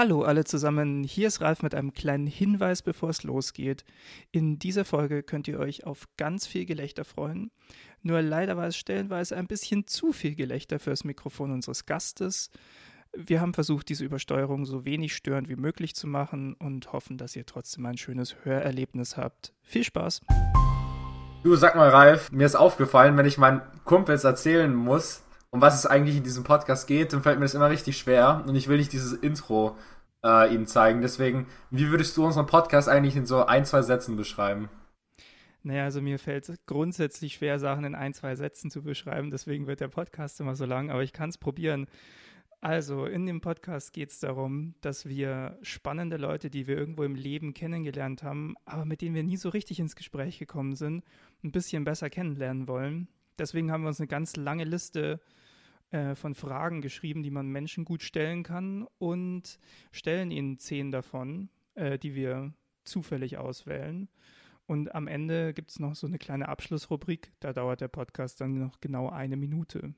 Hallo alle zusammen, hier ist Ralf mit einem kleinen Hinweis, bevor es losgeht. In dieser Folge könnt ihr euch auf ganz viel Gelächter freuen. Nur leider war es stellenweise ein bisschen zu viel Gelächter fürs Mikrofon unseres Gastes. Wir haben versucht, diese Übersteuerung so wenig störend wie möglich zu machen und hoffen, dass ihr trotzdem ein schönes Hörerlebnis habt. Viel Spaß! Du, sag mal, Ralf, mir ist aufgefallen, wenn ich meinen Kumpels erzählen muss, um was es eigentlich in diesem Podcast geht, dann fällt mir das immer richtig schwer und ich will nicht dieses Intro äh, ihnen zeigen. Deswegen, wie würdest du unseren Podcast eigentlich in so ein, zwei Sätzen beschreiben? Naja, also mir fällt es grundsätzlich schwer, Sachen in ein, zwei Sätzen zu beschreiben. Deswegen wird der Podcast immer so lang, aber ich kann es probieren. Also, in dem Podcast geht es darum, dass wir spannende Leute, die wir irgendwo im Leben kennengelernt haben, aber mit denen wir nie so richtig ins Gespräch gekommen sind, ein bisschen besser kennenlernen wollen. Deswegen haben wir uns eine ganz lange Liste äh, von Fragen geschrieben, die man Menschen gut stellen kann und stellen ihnen zehn davon, äh, die wir zufällig auswählen. Und am Ende gibt es noch so eine kleine Abschlussrubrik. Da dauert der Podcast dann noch genau eine Minute.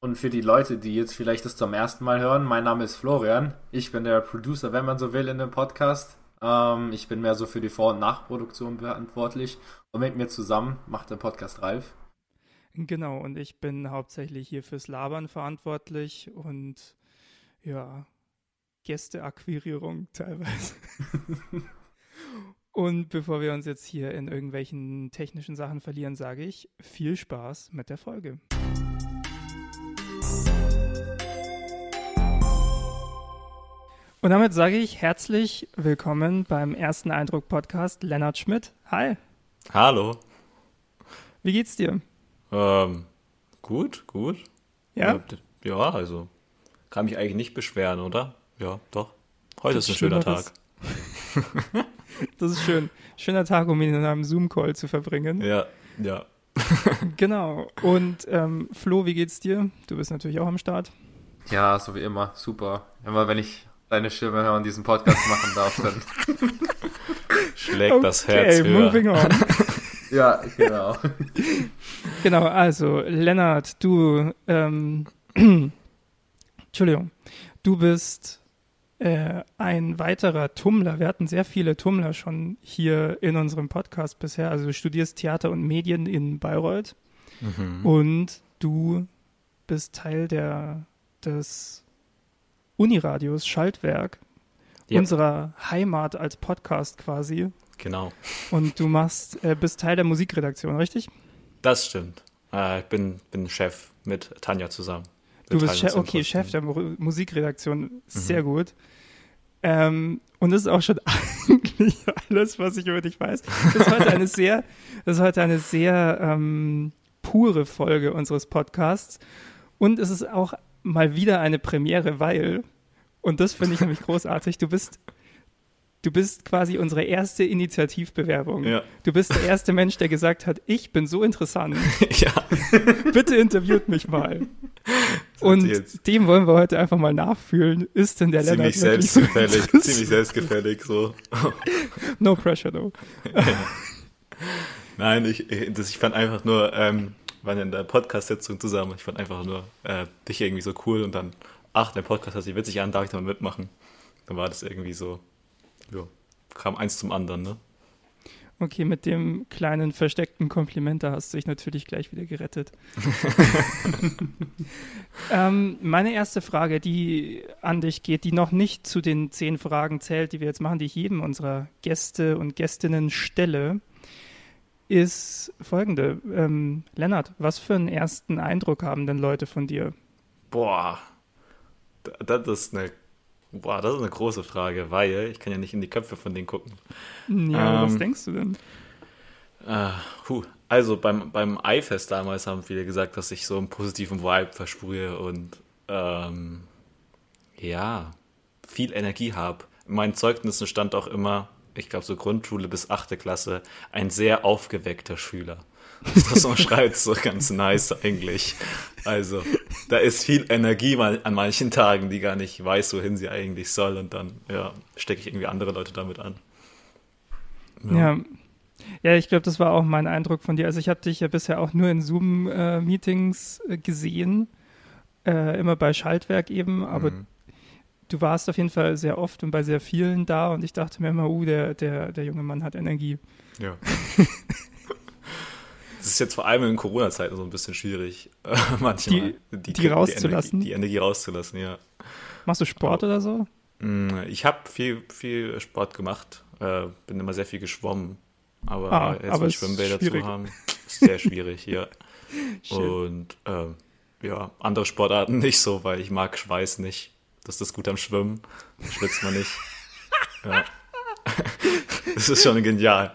Und für die Leute, die jetzt vielleicht das zum ersten Mal hören, mein Name ist Florian. Ich bin der Producer, wenn man so will, in dem Podcast. Ähm, ich bin mehr so für die Vor- und Nachproduktion verantwortlich. Und mit mir zusammen macht der Podcast Ralf. Genau, und ich bin hauptsächlich hier fürs Labern verantwortlich und ja, Gästeakquirierung teilweise. und bevor wir uns jetzt hier in irgendwelchen technischen Sachen verlieren, sage ich viel Spaß mit der Folge. Und damit sage ich herzlich willkommen beim ersten Eindruck Podcast Lennart Schmidt. Hi. Hallo. Wie geht's dir? Ähm, gut, gut. Ja? Ja, also kann mich eigentlich nicht beschweren, oder? Ja, doch. Heute ist ein schöner Tag. Das ist schön. Schöner Tag, um ihn in einem Zoom-Call zu verbringen. Ja, ja. Genau. Und ähm, Flo, wie geht's dir? Du bist natürlich auch am Start. Ja, so wie immer. Super. Immer wenn ich deine Stimme höre und diesen Podcast machen darf, dann. Schlägt das Herz Okay, höher. moving on. Ja, genau. Genau, also Lennart, du, ähm, Entschuldigung, du bist äh, ein weiterer Tummler. Wir hatten sehr viele Tummler schon hier in unserem Podcast bisher. Also du studierst Theater und Medien in Bayreuth Mhm. und du bist Teil der, des Uniradios Schaltwerk, Ja. unserer Heimat als Podcast quasi. Genau. Und du machst, äh, bist Teil der Musikredaktion, richtig? Das stimmt. Äh, ich bin, bin Chef mit Tanja zusammen. Du bist Chef, okay. Chef der Mu- Musikredaktion. Sehr gut. Ähm, und das ist auch schon eigentlich alles, was ich über dich weiß. Das ist heute eine sehr, das ist heute eine sehr ähm, pure Folge unseres Podcasts. Und es ist auch mal wieder eine Premiere, weil, und das finde ich nämlich großartig, du bist, du bist quasi unsere erste Initiativbewerbung. Ja. Du bist der erste Mensch, der gesagt hat, ich bin so interessant. ja. Bitte interviewt mich mal. Und dem wollen wir heute einfach mal nachfühlen. Ist denn der Ziemlich Lennart so selbstgefällig. interessant? ziemlich selbstgefällig, so. No pressure, though. Nein, ich, ich- das, ich fand einfach nur, ähm, wir waren in der Podcast-Sitzung zusammen, ich fand einfach nur äh, dich irgendwie so cool und dann, ach, der Podcast hört sich witzig an, darf ich da mal mitmachen? Dann war das irgendwie so, ja, kam eins zum anderen, ne? Okay, mit dem kleinen versteckten Kompliment, da hast du dich natürlich gleich wieder gerettet. ähm, meine erste Frage, die an dich geht, die noch nicht zu den zehn Fragen zählt, die wir jetzt machen, die ich jedem unserer Gäste und Gästinnen stelle, ist folgende. Ähm, Lennart, was für einen ersten Eindruck haben denn Leute von dir? Boah, da- das ist eine, boah, das ist eine große Frage, weil ich kann ja nicht in die Köpfe von denen gucken. Ja, was Ähm, denkst du denn? Äh, puh. Also beim, beim iFest damals haben viele gesagt, dass ich so einen positiven Vibe versprühe und ähm, ja, viel Energie habe. In meinen Zeugnissen stand auch immer, ich glaube so Grundschule bis achte Klasse, ein sehr aufgeweckter Schüler. Das umschreibt so ganz nice eigentlich. Also, da ist viel Energie mal an manchen Tagen, die gar nicht weiß, wohin sie eigentlich soll. Und dann, ja, stecke ich irgendwie andere Leute damit an. Ja. Ja, ich glaube, das war auch mein Eindruck von dir. Also ich habe dich ja bisher auch nur in Zoom-Meetings äh, gesehen, äh, immer bei Schaltwerk eben, aber Mhm. du warst auf jeden Fall sehr oft und bei sehr vielen da und ich dachte mir immer, uh, der, der, der junge Mann hat Energie. Ja. Das ist jetzt vor allem in Corona-Zeiten so ein bisschen schwierig, äh, manchmal. Die, die rauszulassen? Die Energie, die Energie, rauszulassen, ja. Machst du Sport Aber, oder so? Mm, ich habe viel, viel Sport gemacht, äh, bin immer sehr viel geschwommen. Aber ah, jetzt aber Schwimmbäder zu haben, ist sehr schwierig hier. Und äh, ja, andere Sportarten nicht so, weil ich mag Schweiß nicht. Das ist gut am Schwimmen. Da schwitzt man nicht. Ja. Das ist schon genial.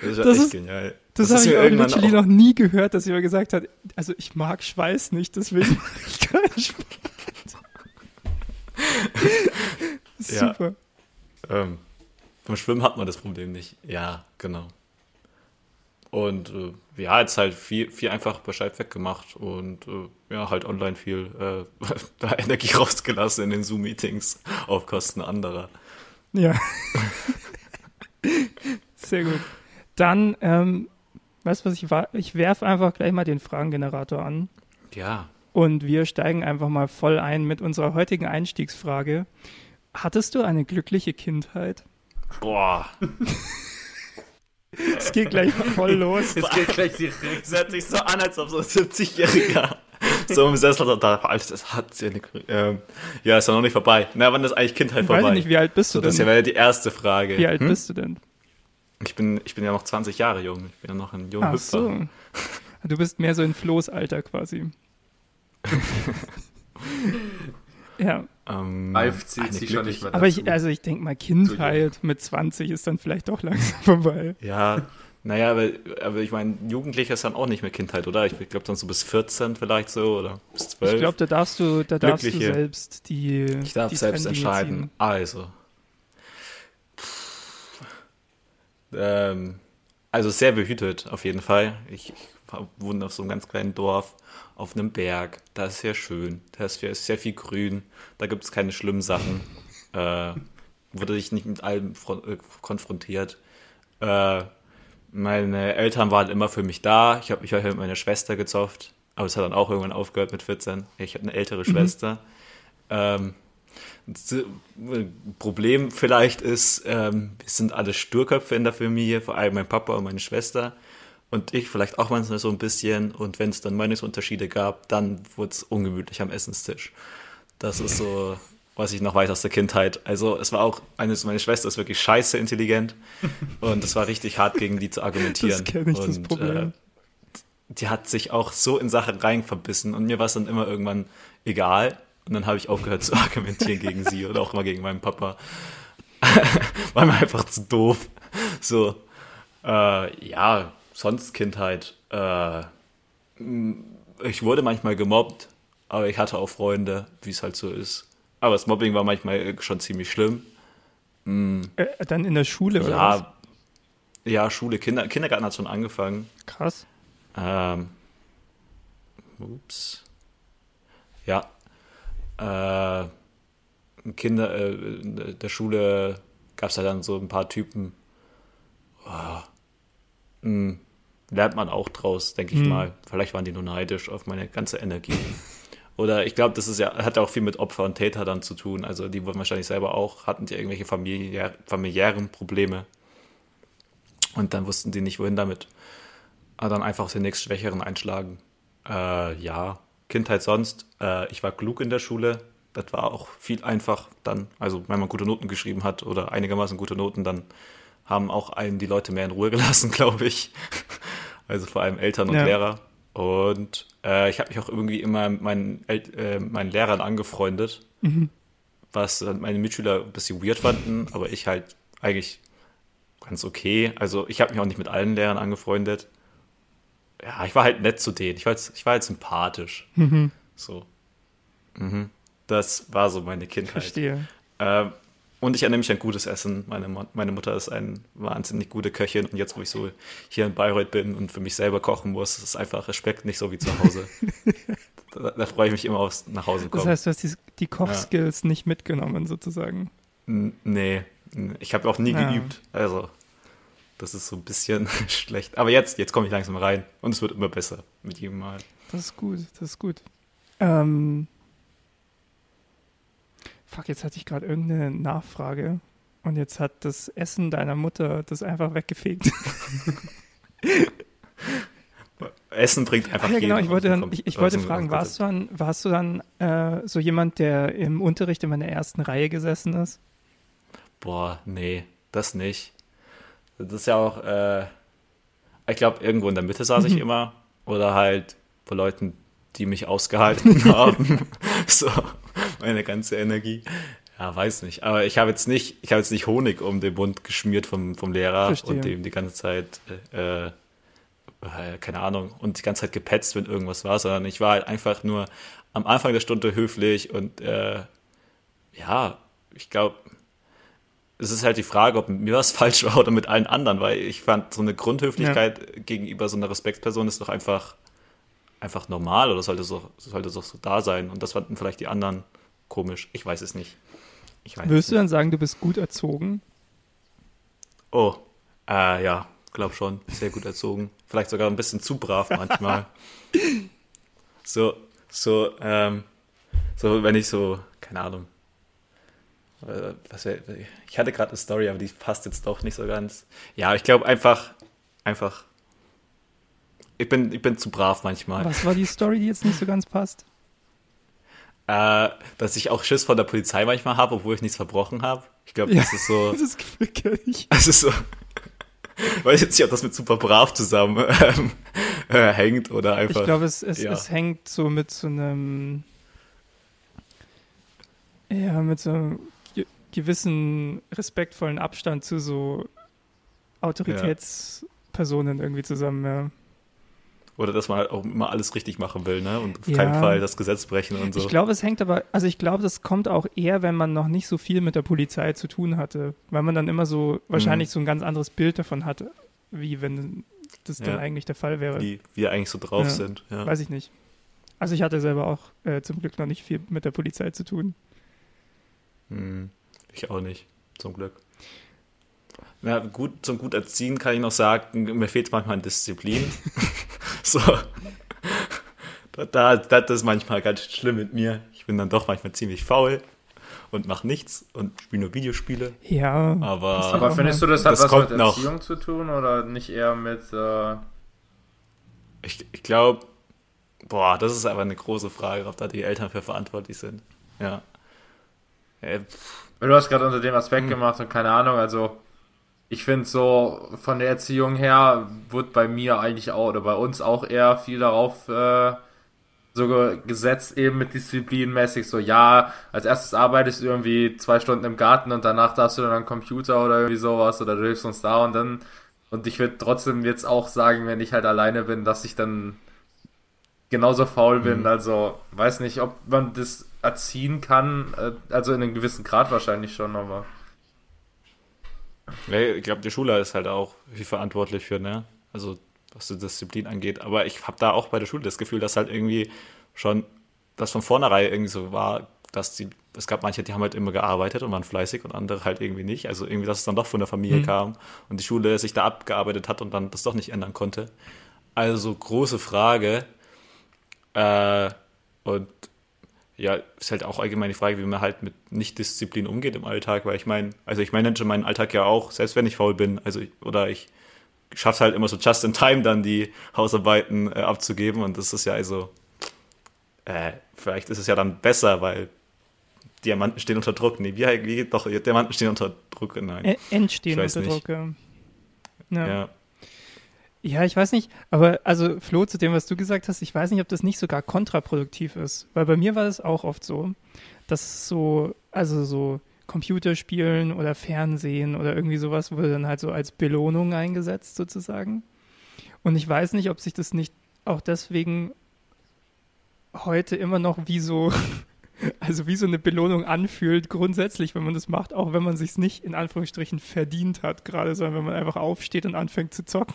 Das ist das echt ist, genial. Das, das habe ich auch literally noch nie gehört, dass jemand gesagt hat, also ich mag Schweiß nicht, deswegen mache ich keinen Sport. Super. Ja. Ähm, beim Schwimmen hat man das Problem nicht. Ja, genau. Und äh, ja, jetzt halt viel, viel einfach Bescheid weggemacht und äh, ja, halt online viel äh, da Energie rausgelassen in den Zoom-Meetings auf Kosten anderer. Ja. Sehr gut. Dann, ähm, weißt du was, ich, ich werfe einfach gleich mal den Fragengenerator an. Ja. Und wir steigen einfach mal voll ein mit unserer heutigen Einstiegsfrage. Hattest du eine glückliche Kindheit? Boah. Es geht gleich voll los. Es geht gleich direkt. Es hört sich so an, als ob so ein 70-Jähriger so im Sessel da, Alter, das hat ja nicht, ähm, ja, ist ja noch nicht vorbei. Na, wann ist eigentlich Kindheit ich vorbei? Weiß nicht, wie alt bist du so, denn? Das wäre ja die erste Frage. Wie alt hm? bist du denn? Ich bin, ich bin ja noch 20 Jahre jung. Ich bin ja noch ein junger Ach Hüpfer. so. Du bist mehr so in Flo's Alter quasi. ja. Ähm, Ralf zieht sich schon nicht mehr dazu. Aber ich, also ich denke mal, Kindheit mit 20 ist dann vielleicht doch langsam vorbei. Ja, naja, aber, aber ich meine, Jugendlicher ist dann auch nicht mehr Kindheit, oder? Ich glaube dann so bis 14 vielleicht so oder bis 12. Ich glaube, da darfst du, da darfst du selbst die. Ich darf die selbst entscheiden. Ziehen. Also. Ähm, also sehr behütet auf jeden Fall. Ich, ich wohne auf so einem ganz kleinen Dorf auf einem Berg. Da ist sehr schön. Da ist sehr, sehr viel Grün. Da gibt es keine schlimmen Sachen. Äh, wurde ich nicht mit allem äh, konfrontiert. Äh, meine Eltern waren immer für mich da. Ich habe mich mit meiner Schwester gezofft. Aber es hat dann auch irgendwann aufgehört mit 14. Ich habe eine ältere mhm. Schwester. Ähm, Problem vielleicht ist, ähm, wir sind alle Sturköpfe in der Familie, vor allem mein Papa und meine Schwester und ich vielleicht auch manchmal so ein bisschen. Und wenn es dann Meinungsunterschiede gab, dann wurde es ungemütlich am Essenstisch. Das ist so, was ich noch weiß aus der Kindheit. Also es war auch, eines meine Schwester ist wirklich scheiße intelligent und es war richtig hart gegen die zu argumentieren. Das kenne ich, und, das Problem. Äh, die hat sich auch so in Sachen rein verbissen und mir war es dann immer irgendwann egal. Und dann habe ich aufgehört zu argumentieren gegen sie oder auch immer gegen meinen Papa. war mir einfach zu doof. So, äh, ja, sonst Kindheit. Äh, ich wurde manchmal gemobbt, aber ich hatte auch Freunde, wie es halt so ist. Aber das Mobbing war manchmal schon ziemlich schlimm. Mhm. Äh, dann in der Schule, oder? Ja, was? ja Schule, Kinder, Kindergarten hat schon angefangen. Krass. Ähm, ups. Ja. Äh, Kinder, äh, in der Schule gab es halt dann so ein paar Typen. Oh, mh, lernt man auch draus, denke ich mhm. mal. Vielleicht waren die nur neidisch auf meine ganze Energie. Oder ich glaube, das ist ja, hat auch viel mit Opfer und Täter dann zu tun. Also die wurden wahrscheinlich selber auch, hatten die irgendwelche familiär, familiären Probleme. Und dann wussten die nicht, wohin damit. Aber dann einfach den nächsten Schwächeren einschlagen. Äh, ja, Kindheit sonst. Äh, ich war klug in der Schule. Das war auch viel einfach dann. Also wenn man gute Noten geschrieben hat oder einigermaßen gute Noten, dann haben auch einen die Leute mehr in Ruhe gelassen, glaube ich. Also vor allem Eltern und ja. Lehrer. Und äh, ich habe mich auch irgendwie immer meinen, äh, meinen Lehrern angefreundet, mhm. was meine Mitschüler ein bisschen weird fanden, aber ich halt eigentlich ganz okay. Also ich habe mich auch nicht mit allen Lehrern angefreundet. Ja, ich war halt nett zu denen. Ich war jetzt, ich war halt sympathisch. Mhm. So. Mhm. Das war so meine Kindheit. Verstehe. Ähm, und ich erinnere mich an gutes Essen. Meine, meine Mutter ist eine wahnsinnig gute Köchin. Und jetzt, wo ich so hier in Bayreuth bin und für mich selber kochen muss, ist einfach Respekt nicht so wie zu Hause. da, da, freue ich mich immer aufs nach Hause kommen. Das heißt, du hast die, die Kochskills ja. nicht mitgenommen, sozusagen. N nee, ich habe auch nie ja. geübt. Also, das ist so ein bisschen schlecht. Aber jetzt, jetzt komme ich langsam rein. Und es wird immer besser mit jedem Mal. Das ist gut, das ist gut. Ähm, fuck, jetzt hatte ich gerade irgendeine Nachfrage und jetzt hat das Essen deiner Mutter das einfach weggefegt. Essen bringt einfach Ah, ja, genau. Ich wollte, dann, ich, ich wollte dem fragen, warst Konzept. du dann, warst du dann äh, so jemand, der im Unterricht immer in der ersten Reihe gesessen ist? Boah, nee, das nicht. Das ist ja auch, äh, ich glaube, irgendwo in der Mitte saß ich immer. Oder halt bei Leuten, die mich ausgehalten haben. so, meine ganze Energie. Ja, weiß nicht. Aber ich habe jetzt nicht, ich habe jetzt nicht Honig um den Mund geschmiert vom, vom Lehrer Verstehe. und dem die ganze Zeit, äh, äh, keine Ahnung, und die ganze Zeit gepetzt, wenn irgendwas war, sondern ich war halt einfach nur am Anfang der Stunde höflich und äh, ja, ich glaube, es ist halt die Frage, ob mit mir was falsch war oder mit allen anderen, weil ich fand, so eine Grundhöflichkeit gegenüber so einer Respektsperson ist doch einfach, einfach normal oder sollte so, sollte so, so da sein. Und das fanden vielleicht die anderen komisch. Ich weiß es nicht. Ich weiß Würdest es du dann sagen, du bist gut erzogen? Oh, äh, ja, glaub schon. Sehr gut erzogen. Vielleicht sogar ein bisschen zu brav manchmal. so, so, ähm, so, wenn ich so, keine Ahnung. Äh, ich hatte gerade eine Story, aber die passt jetzt doch nicht so ganz. Ja, ich glaube einfach, einfach. Ich bin, ich bin zu brav manchmal. Was war die Story, die jetzt nicht so ganz passt? Äh, dass ich auch Schiss vor der Polizei manchmal habe, obwohl ich nichts verbrochen habe. Ich glaube, Ja. das ist so. Das Gefühl kenne ich. Das ist so. Weiß jetzt nicht, ob das mit super brav zusammen ähm, äh, hängt oder einfach. Ich glaube, es, es, ja. es hängt so mit so einem, ja, mit so einem gewissen respektvollen Abstand zu so Autoritätspersonen irgendwie zusammen, ja. Oder dass man halt auch immer alles richtig machen will, ne? Und auf Ja. keinen Fall das Gesetz brechen und so. Ich glaube, es hängt aber, also ich glaube, das kommt auch eher, wenn man noch nicht so viel mit der Polizei zu tun hatte, weil man dann immer so wahrscheinlich so ein ganz anderes Bild davon hatte, wie wenn das dann Ja. eigentlich der Fall wäre. wie wir eigentlich so drauf Ja. sind. Ja. Weiß ich nicht. Also ich hatte selber auch äh, zum Glück noch nicht viel mit der Polizei zu tun. Hm, ich auch nicht, zum Glück. Na gut, zum gut erziehen kann ich noch sagen, mir fehlt manchmal an Disziplin. so. Da, da, das ist manchmal ganz schlimm mit mir. Ich bin dann doch manchmal ziemlich faul und mache nichts und spiele nur Videospiele. Ja. Aber, Aber findest du, das hat Das was mit noch. Erziehung zu tun oder nicht eher mit. Äh, ich, ich glaube, boah, das ist aber eine große Frage, ob da die Eltern für verantwortlich sind. Ja. Äh, Du hast gerade unter dem Aspekt Hm. gemacht und keine Ahnung, also ich finde so von der Erziehung her wird bei mir eigentlich auch oder bei uns auch eher viel darauf äh, so ge- gesetzt eben mit disziplinmäßig so ja als erstes arbeitest du irgendwie zwei Stunden im Garten und danach darfst du dann am Computer oder irgendwie sowas oder du hilfst uns da und dann und ich würde trotzdem jetzt auch sagen wenn ich halt alleine bin dass ich dann genauso faul bin Mhm. also weiß nicht ob man das erziehen kann äh, also in einem gewissen Grad wahrscheinlich schon aber Ja, ich glaube, die Schule ist halt auch viel verantwortlich für, ne? Also, was die Disziplin angeht. Aber ich habe da auch bei der Schule das Gefühl, dass halt irgendwie schon, das von vornherein irgendwie so war, dass die, es gab manche, die haben halt immer gearbeitet und waren fleißig und andere halt irgendwie nicht. Also irgendwie, dass es dann doch von der Familie Mhm. kam und die Schule sich da abgearbeitet hat und dann das doch nicht ändern konnte. Also große Frage. Äh, und ja, ist halt auch allgemein die Frage, wie man halt mit Nicht-Disziplin umgeht im Alltag, weil ich meine, also ich manage meinen Alltag ja auch, selbst wenn ich faul bin, also ich, oder ich schaffe halt immer so just in time dann die Hausarbeiten äh, abzugeben und das ist ja also, äh, vielleicht ist es ja dann besser, weil Diamanten stehen unter Druck. Nee, wie, wie geht doch, Diamanten stehen unter Druck, nein. Entstehen unter nicht. Druck. Ja. Ja. Ja. ich weiß nicht, aber also Flo, zu dem, was du gesagt hast, ich weiß nicht, ob das nicht sogar kontraproduktiv ist. Weil bei mir war das auch oft so, dass so, also so Computerspielen oder Fernsehen oder irgendwie sowas wurde dann halt so als Belohnung eingesetzt sozusagen. Und ich weiß nicht, ob sich das nicht auch deswegen heute immer noch wie so, also wie so eine Belohnung anfühlt, grundsätzlich, wenn man das macht, auch wenn man sich nicht in Anführungsstrichen verdient hat, gerade, sondern wenn man einfach aufsteht und anfängt zu zocken.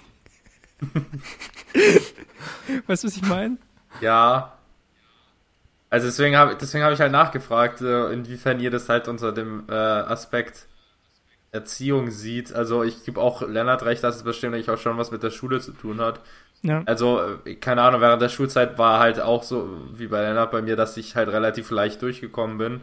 weißt du, was ich meine? Ja. Also deswegen habe deswegen hab ich halt nachgefragt, äh, inwiefern ihr das halt unter dem äh, Aspekt Erziehung sieht. Also ich gebe auch Lennart recht, dass es bestimmt auch schon was mit der Schule zu tun hat. Ja. Also, äh, keine Ahnung, während der Schulzeit war halt auch so, wie bei Lennart bei mir, dass ich halt relativ leicht durchgekommen bin.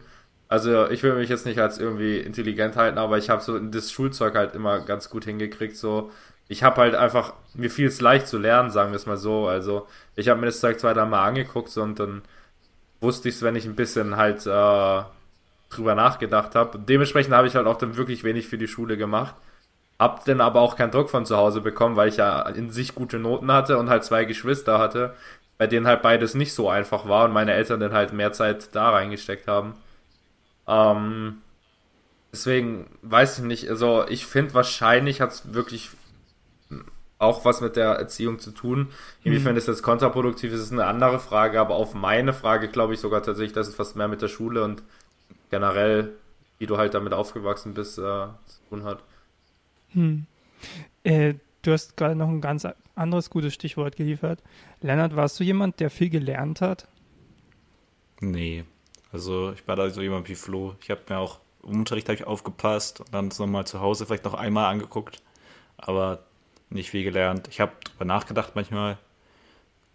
Also ich will mich jetzt nicht als irgendwie intelligent halten, aber ich habe so das Schulzeug halt immer ganz gut hingekriegt. So, ich habe halt einfach, mir fiel es leicht zu lernen, sagen wir es mal so. Also ich habe mir das Zeug zwei, drei Mal angeguckt und dann wusste ich es, wenn ich ein bisschen halt äh, drüber nachgedacht habe. Dementsprechend habe ich halt auch dann wirklich wenig für die Schule gemacht. Hab dann aber auch keinen Druck von zu Hause bekommen, weil ich ja in sich gute Noten hatte und halt zwei Geschwister hatte, bei denen halt beides nicht so einfach war und meine Eltern dann halt mehr Zeit da reingesteckt haben. Ähm, deswegen weiß ich nicht, also ich finde wahrscheinlich hat es wirklich auch was mit der Erziehung zu tun. Inwiefern mhm. ist das kontraproduktiv ist, ist eine andere Frage, aber auf meine Frage glaube ich sogar tatsächlich, dass es fast mehr mit der Schule und generell, wie du halt damit aufgewachsen bist, äh, zu tun hat. Hm. Äh, du hast gerade noch ein ganz anderes gutes Stichwort geliefert. Lennart, warst du jemand, der viel gelernt hat? Nee. Also ich war da so jemand wie Flo. Ich habe mir auch im Unterricht ich aufgepasst und dann nochmal zu Hause vielleicht noch einmal angeguckt, aber nicht viel gelernt. Ich habe darüber nachgedacht manchmal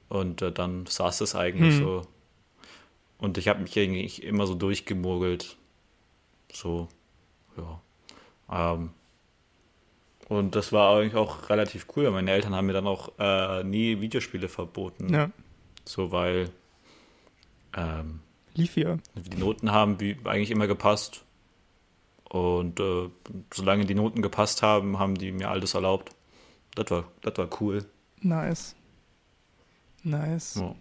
und äh, dann saß es eigentlich hm. so. Und ich habe mich eigentlich immer so durchgemogelt. So, ja. Ähm, und das war eigentlich auch relativ cool. Meine Eltern haben mir dann auch äh, nie Videospiele verboten. Ja. So, weil ähm, lief ja. Die Noten haben eigentlich immer gepasst. Und äh, solange die Noten gepasst haben, haben die mir alles erlaubt. Das war, das war cool. Nice. Nice. Ja.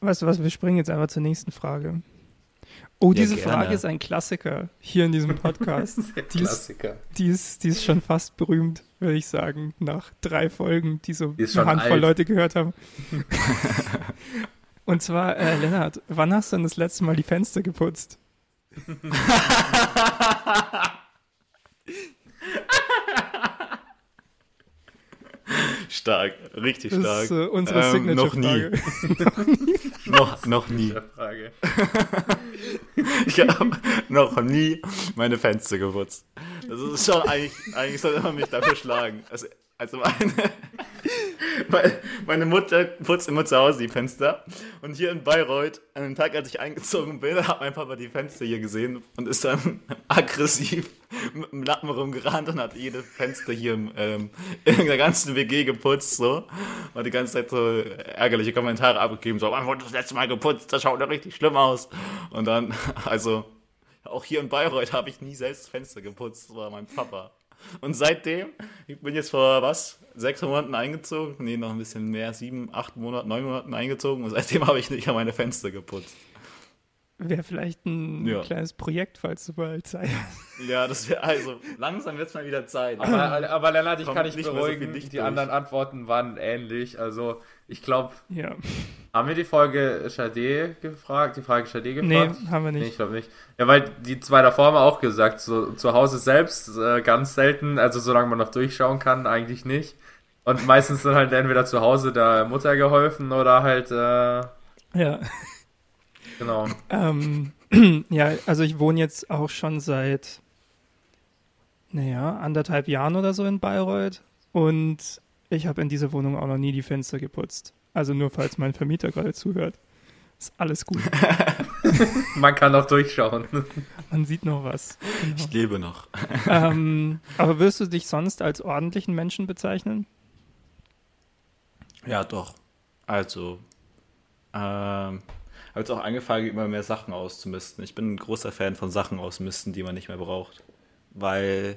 Weißt du was, wir springen jetzt einfach zur nächsten Frage. Oh, ja, diese gerne. Frage ist ein Klassiker hier in diesem Podcast. die Klassiker. Ist, die, ist, die ist schon fast berühmt, würde ich sagen, nach drei Folgen, die so die eine Handvoll alt. Leute gehört haben. Und zwar, äh, Lennart, wann hast du denn das letzte Mal die Fenster geputzt? stark, richtig stark. Das ist äh, unsere ähm, Signature-Frage. Noch nie. noch, noch nie. ich habe noch nie meine Fenster geputzt. Das ist schon eigentlich, eigentlich sollte man mich dafür schlagen. Also, also meine, meine Mutter putzt immer zu Hause die Fenster. Und hier in Bayreuth, an dem Tag, als ich eingezogen bin, hat mein Papa die Fenster hier gesehen und ist dann aggressiv mit dem Lappen rumgerannt und hat jede Fenster hier ähm, in der ganzen WG geputzt. So. Und die ganze Zeit so ärgerliche Kommentare abgegeben. So, wann wurde das letzte Mal geputzt? Das schaut doch richtig schlimm aus. Und dann, also, auch hier in Bayreuth habe ich nie selbst Fenster geputzt. Das war mein Papa. Und seitdem, ich bin jetzt vor was, sechs Monaten eingezogen, nee, noch ein bisschen mehr, sieben, acht Monate, neun Monaten eingezogen und seitdem habe ich nicht an meine Fenster geputzt. Wäre vielleicht ein ja. kleines Projekt, falls du bald Zeit hast. Ja, das wäre also langsam wird es mal wieder Zeit. Aber, aber Lennart, ich kann dich beruhigen, so die durch. anderen Antworten waren ähnlich. Also ich glaube, ja. haben wir die Folge Schade gefragt, die Frage Schade gefragt? Nee, haben wir nicht. Nee, ich glaube nicht. Ja, weil die zwei davor haben auch gesagt, so zu Hause selbst äh, ganz selten, also solange man noch durchschauen kann, eigentlich nicht. Und meistens dann halt entweder zu Hause der Mutter geholfen oder halt äh, ja. Genau. Ähm, ja, also ich wohne jetzt auch schon seit, naja, anderthalb Jahren oder so in Bayreuth und ich habe in dieser Wohnung auch noch nie die Fenster geputzt. Also nur falls mein Vermieter gerade zuhört. Ist alles gut. Man kann auch durchschauen. Man sieht noch was. Genau. Ich lebe noch. Ähm, aber wirst du dich sonst als ordentlichen Menschen bezeichnen? Ja, doch. Also, ähm, habe jetzt auch angefangen, immer mehr Sachen auszumisten. Ich bin ein großer Fan von Sachen ausmisten, die man nicht mehr braucht. Weil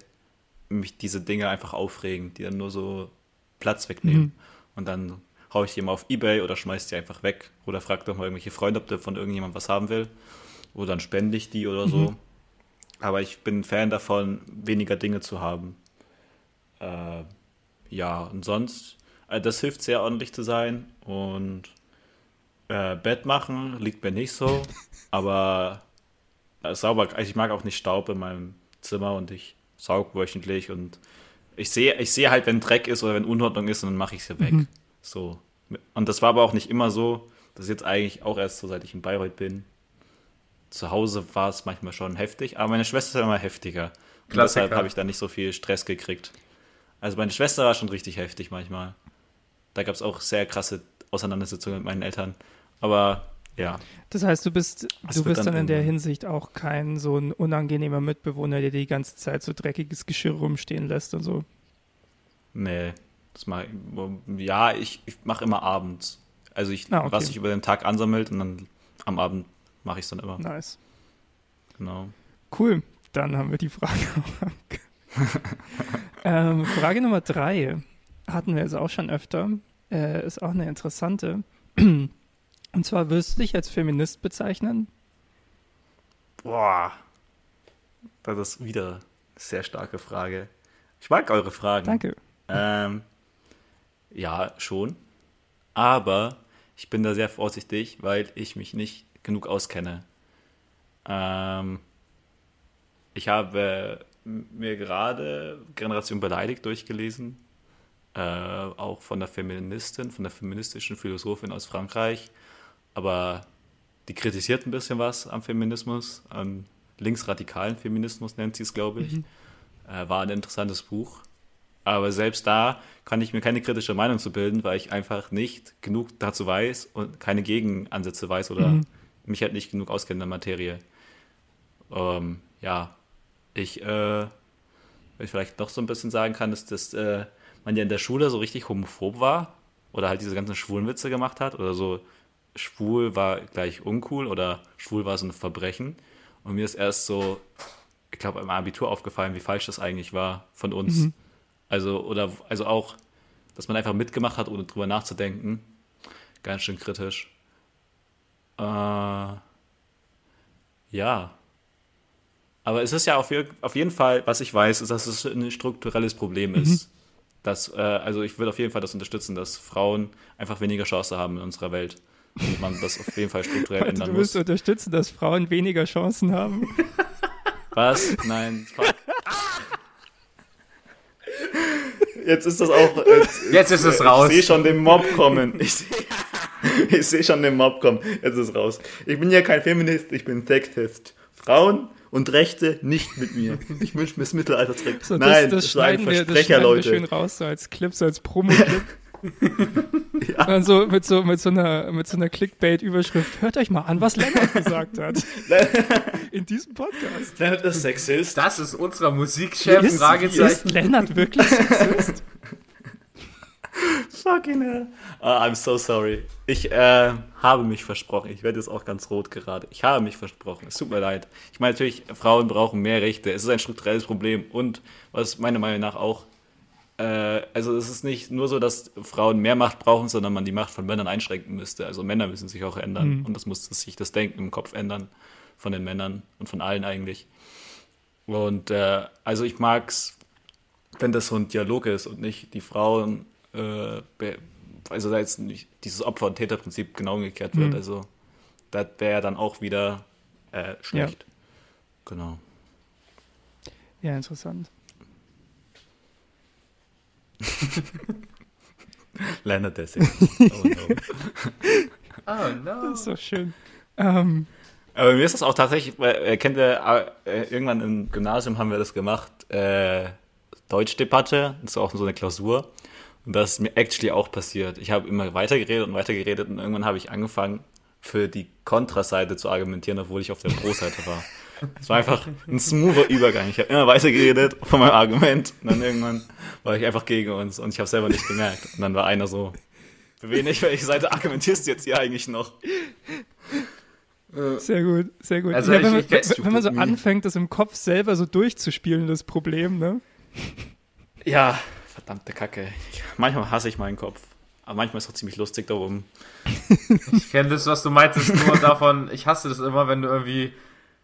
mich diese Dinge einfach aufregen, die dann nur so Platz wegnehmen. Mhm. Und dann haue ich die immer auf Ebay oder schmeiß die einfach weg. Oder frag doch mal irgendwelche Freunde, ob der von irgendjemand was haben will. Oder dann spende ich die oder so. Mhm. Aber ich bin ein Fan davon, weniger Dinge zu haben. Äh, ja, und sonst, also das hilft sehr ordentlich zu sein. Und äh, Bett machen liegt mir nicht so, aber äh, sauber, also ich mag auch nicht Staub in meinem Zimmer und ich saug wöchentlich und ich sehe ich sehe halt, wenn Dreck ist oder wenn Unordnung ist, dann mache ich sie weg. Mhm. So. Und das war aber auch nicht immer so. Das ist jetzt eigentlich auch erst so, seit ich in Bayreuth bin. Zu Hause war es manchmal schon heftig, aber meine Schwester ist immer heftiger. Und deshalb habe ich da nicht so viel Stress gekriegt. Also meine Schwester war schon richtig heftig manchmal. Da gab es auch sehr krasse Auseinandersetzungen mit meinen Eltern. Aber ja. Das heißt, du bist, du bist dann dann in der Hinsicht auch kein so ein unangenehmer Mitbewohner, der die ganze Zeit so dreckiges Geschirr rumstehen lässt und so. Nee, das mach, ja, ich, ich mache immer abends. Also ich, Ah, okay. was sich über den Tag ansammelt und dann am Abend mache ich es dann immer. Nice. Genau. Cool. Dann haben wir die Frage ähm, Frage Nummer drei hatten wir jetzt auch schon öfter. Äh, ist auch eine interessante. Und zwar wirst du dich als Feminist bezeichnen? Boah. Das ist wieder eine sehr starke Frage. Ich mag eure Fragen. Danke. Ähm, ja, schon. Aber ich bin da sehr vorsichtig, weil ich mich nicht genug auskenne. Ähm, ich habe mir gerade Generation beleidigt durchgelesen. Äh, auch von der Feministin, von der feministischen Philosophin aus Frankreich. Aber die kritisiert ein bisschen was am Feminismus, am linksradikalen Feminismus nennt sie es, glaube ich. Äh, war ein interessantes Buch. Aber selbst da kann ich mir keine kritische Meinung zu bilden, weil ich einfach nicht genug dazu weiß und keine Gegenansätze weiß oder Mhm. mich halt nicht genug auskenne in der Materie. Ähm, ja, ich, äh, ich vielleicht noch so ein bisschen sagen kann, ist, dass äh, man ja in der Schule so richtig homophob war oder halt diese ganzen schwulen Witze gemacht hat oder so schwul war gleich uncool oder schwul war so ein Verbrechen. Und mir ist erst so, ich glaube, im Abitur aufgefallen, wie falsch das eigentlich war von uns. Also, oder, also auch, dass man einfach mitgemacht hat, ohne drüber nachzudenken. Ganz schön kritisch. Äh, ja. Aber es ist ja auf, auf jeden Fall, was ich weiß, ist, dass es ein strukturelles Problem ist. Dass, äh, also ich würde auf jeden Fall das unterstützen, dass Frauen einfach weniger Chance haben in unserer Welt. Und man das auf jeden Fall strukturell Warte, du ändern willst muss. unterstützen, dass Frauen weniger Chancen haben? Was? Nein. Jetzt ist das auch. Jetzt, Jetzt ist es raus. Ich sehe schon den Mob kommen. Ich sehe ich seh schon den Mob kommen. Jetzt ist es raus. Ich bin ja kein Feminist, ich bin Sexist. Frauen und Rechte nicht mit mir. Ich wünsche mir das Mittelalter zurück. So, Nein, das, das das, war ein schneiden wir, das Versprecher, schneiden wir Leute. schön raus, so als Clip, so als Promo-Clip. Und dann so mit so, mit so einer, mit so einer Clickbait-Überschrift. Hört euch mal an, was Lennart gesagt hat. In diesem Podcast. Lennart ist Sexist. Das ist unser Musikchef, Ist, Fragezeichen. ist Lennart wirklich Sexist? Fucking hell. Ah, I'm so sorry. Ich äh, habe mich versprochen. Ich werde jetzt auch ganz rot gerade. Ich habe mich versprochen. Es tut mir leid. Ich meine natürlich, Frauen brauchen mehr Rechte. Es ist ein strukturelles Problem. Und was meiner Meinung nach auch, also es ist nicht nur so, dass Frauen mehr Macht brauchen, sondern man die Macht von Männern einschränken müsste. Also Männer müssen sich auch ändern. Und das muss sich das Denken im Kopf ändern von den Männern und von allen eigentlich. Und äh, also ich mag's, wenn das so ein Dialog ist und nicht die Frauen, äh, also da jetzt nicht dieses Opfer- und Täterprinzip genau umgekehrt wird. Mhm. Also das wäre dann auch wieder äh, schlecht. Genau. Ja, interessant. Leonard Dessing. Oh no. Oh no. Das ist doch schön. Ähm, Aber mir ist das auch tatsächlich, weil, äh, kennt ihr, äh, irgendwann im Gymnasium haben wir das gemacht, äh, Deutschdebatte, das ist auch so eine Klausur. Und das ist mir actually auch passiert. Ich habe immer weitergeredet und weitergeredet und irgendwann habe ich angefangen, für die Kontraseite zu argumentieren, obwohl ich auf der Pro-Seite war. Es war einfach ein smoother Übergang. Ich habe immer weitergeredet von meinem Argument und dann irgendwann war ich einfach gegen uns und ich habe selber nicht gemerkt. Und dann war einer so, für wen ich, welche Seite argumentierst du jetzt hier eigentlich noch? sehr gut, sehr gut. Also ja, wenn, man, wenn man so anfängt, das im Kopf selber so durchzuspielen, das Problem, ne? Ja, verdammte Kacke. Ich, manchmal hasse ich meinen Kopf. Aber manchmal ist es auch ziemlich lustig darum. Ich kenne das, was du meintest, nur davon, ich hasse das immer, wenn du irgendwie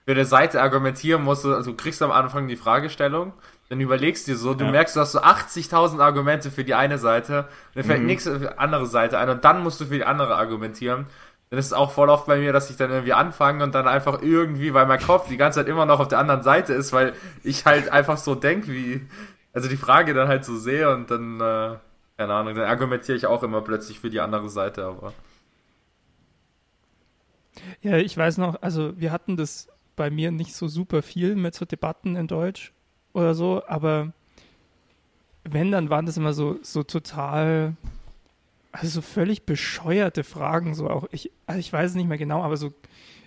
für eine Seite argumentieren musst. Also du kriegst am Anfang die Fragestellung, dann überlegst dir so, du Ja. merkst, du hast so 80.000 Argumente für die eine Seite, und dann fällt Mhm. nichts für die andere Seite ein und dann musst du für die andere argumentieren. Dann ist es auch voll oft bei mir, dass ich dann irgendwie anfange und dann einfach irgendwie, weil mein Kopf die ganze Zeit immer noch auf der anderen Seite ist, weil ich halt einfach so denke, wie, also die Frage dann halt so sehe und dann, äh, keine Ahnung, dann argumentiere ich auch immer plötzlich für die andere Seite, aber. Ja, ich weiß noch, also wir hatten das bei mir nicht so super viel mit so Debatten in Deutsch oder so, aber wenn, dann waren das immer so, so total also so völlig bescheuerte Fragen, so auch, ich, also ich weiß es nicht mehr genau, aber so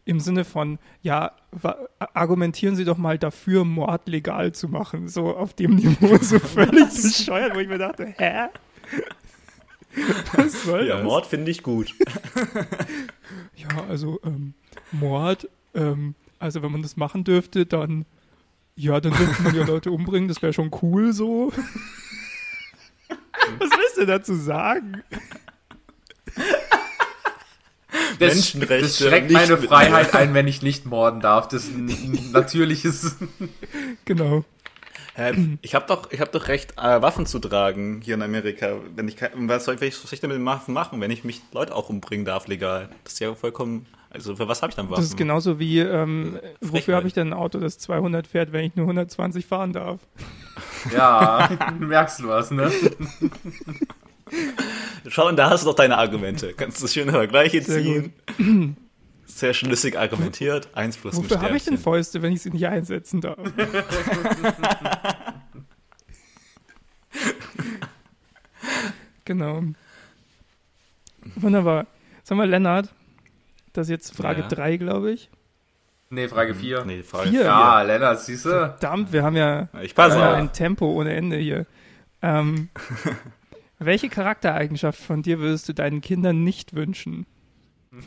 im Sinne von, ja, argumentieren Sie doch mal dafür, Mord legal zu machen, so auf dem Niveau, so völlig bescheuert, wo ich mir dachte, hä? Was soll ja, das? Mord finde ich gut. ja, also ähm, Mord, ähm, also wenn man das machen dürfte, dann ja, dann dürfte man ja Leute umbringen, das wäre schon cool so. Was willst du dazu sagen? Das, Menschenrechte. Das schränkt meine Freiheit ein, wenn ich nicht morden darf. Das ist ein natürliches. Genau. Ähm, ich habe doch, ich hab doch recht, äh, Waffen zu tragen hier in Amerika. Wenn ich, was soll ich, was soll ich damit machen, wenn ich mich Leute auch umbringen darf legal? Das ist ja vollkommen. Also für was habe ich dann Waffen? Das ist genauso wie, ähm, wofür habe ich denn ein Auto, das 200 fährt, wenn ich nur 120 fahren darf? Ja, merkst du was, ne? Schau, und da hast du doch deine Argumente. Kannst du schöne Vergleiche ziehen. Sehr schlüssig argumentiert. Eins plus Wofür habe ich denn Fäuste, wenn ich sie nicht einsetzen darf? genau. Wunderbar. Sag mal, Lennart, das ist jetzt Frage 3, ja. glaube ich. Nee, Frage 4. Nee, Frage 4. Ja, Lennart, siehst du? Verdammt, wir haben ja, ich passe ja ein Tempo ohne Ende hier. Ähm, welche Charaktereigenschaft von dir würdest du deinen Kindern nicht wünschen?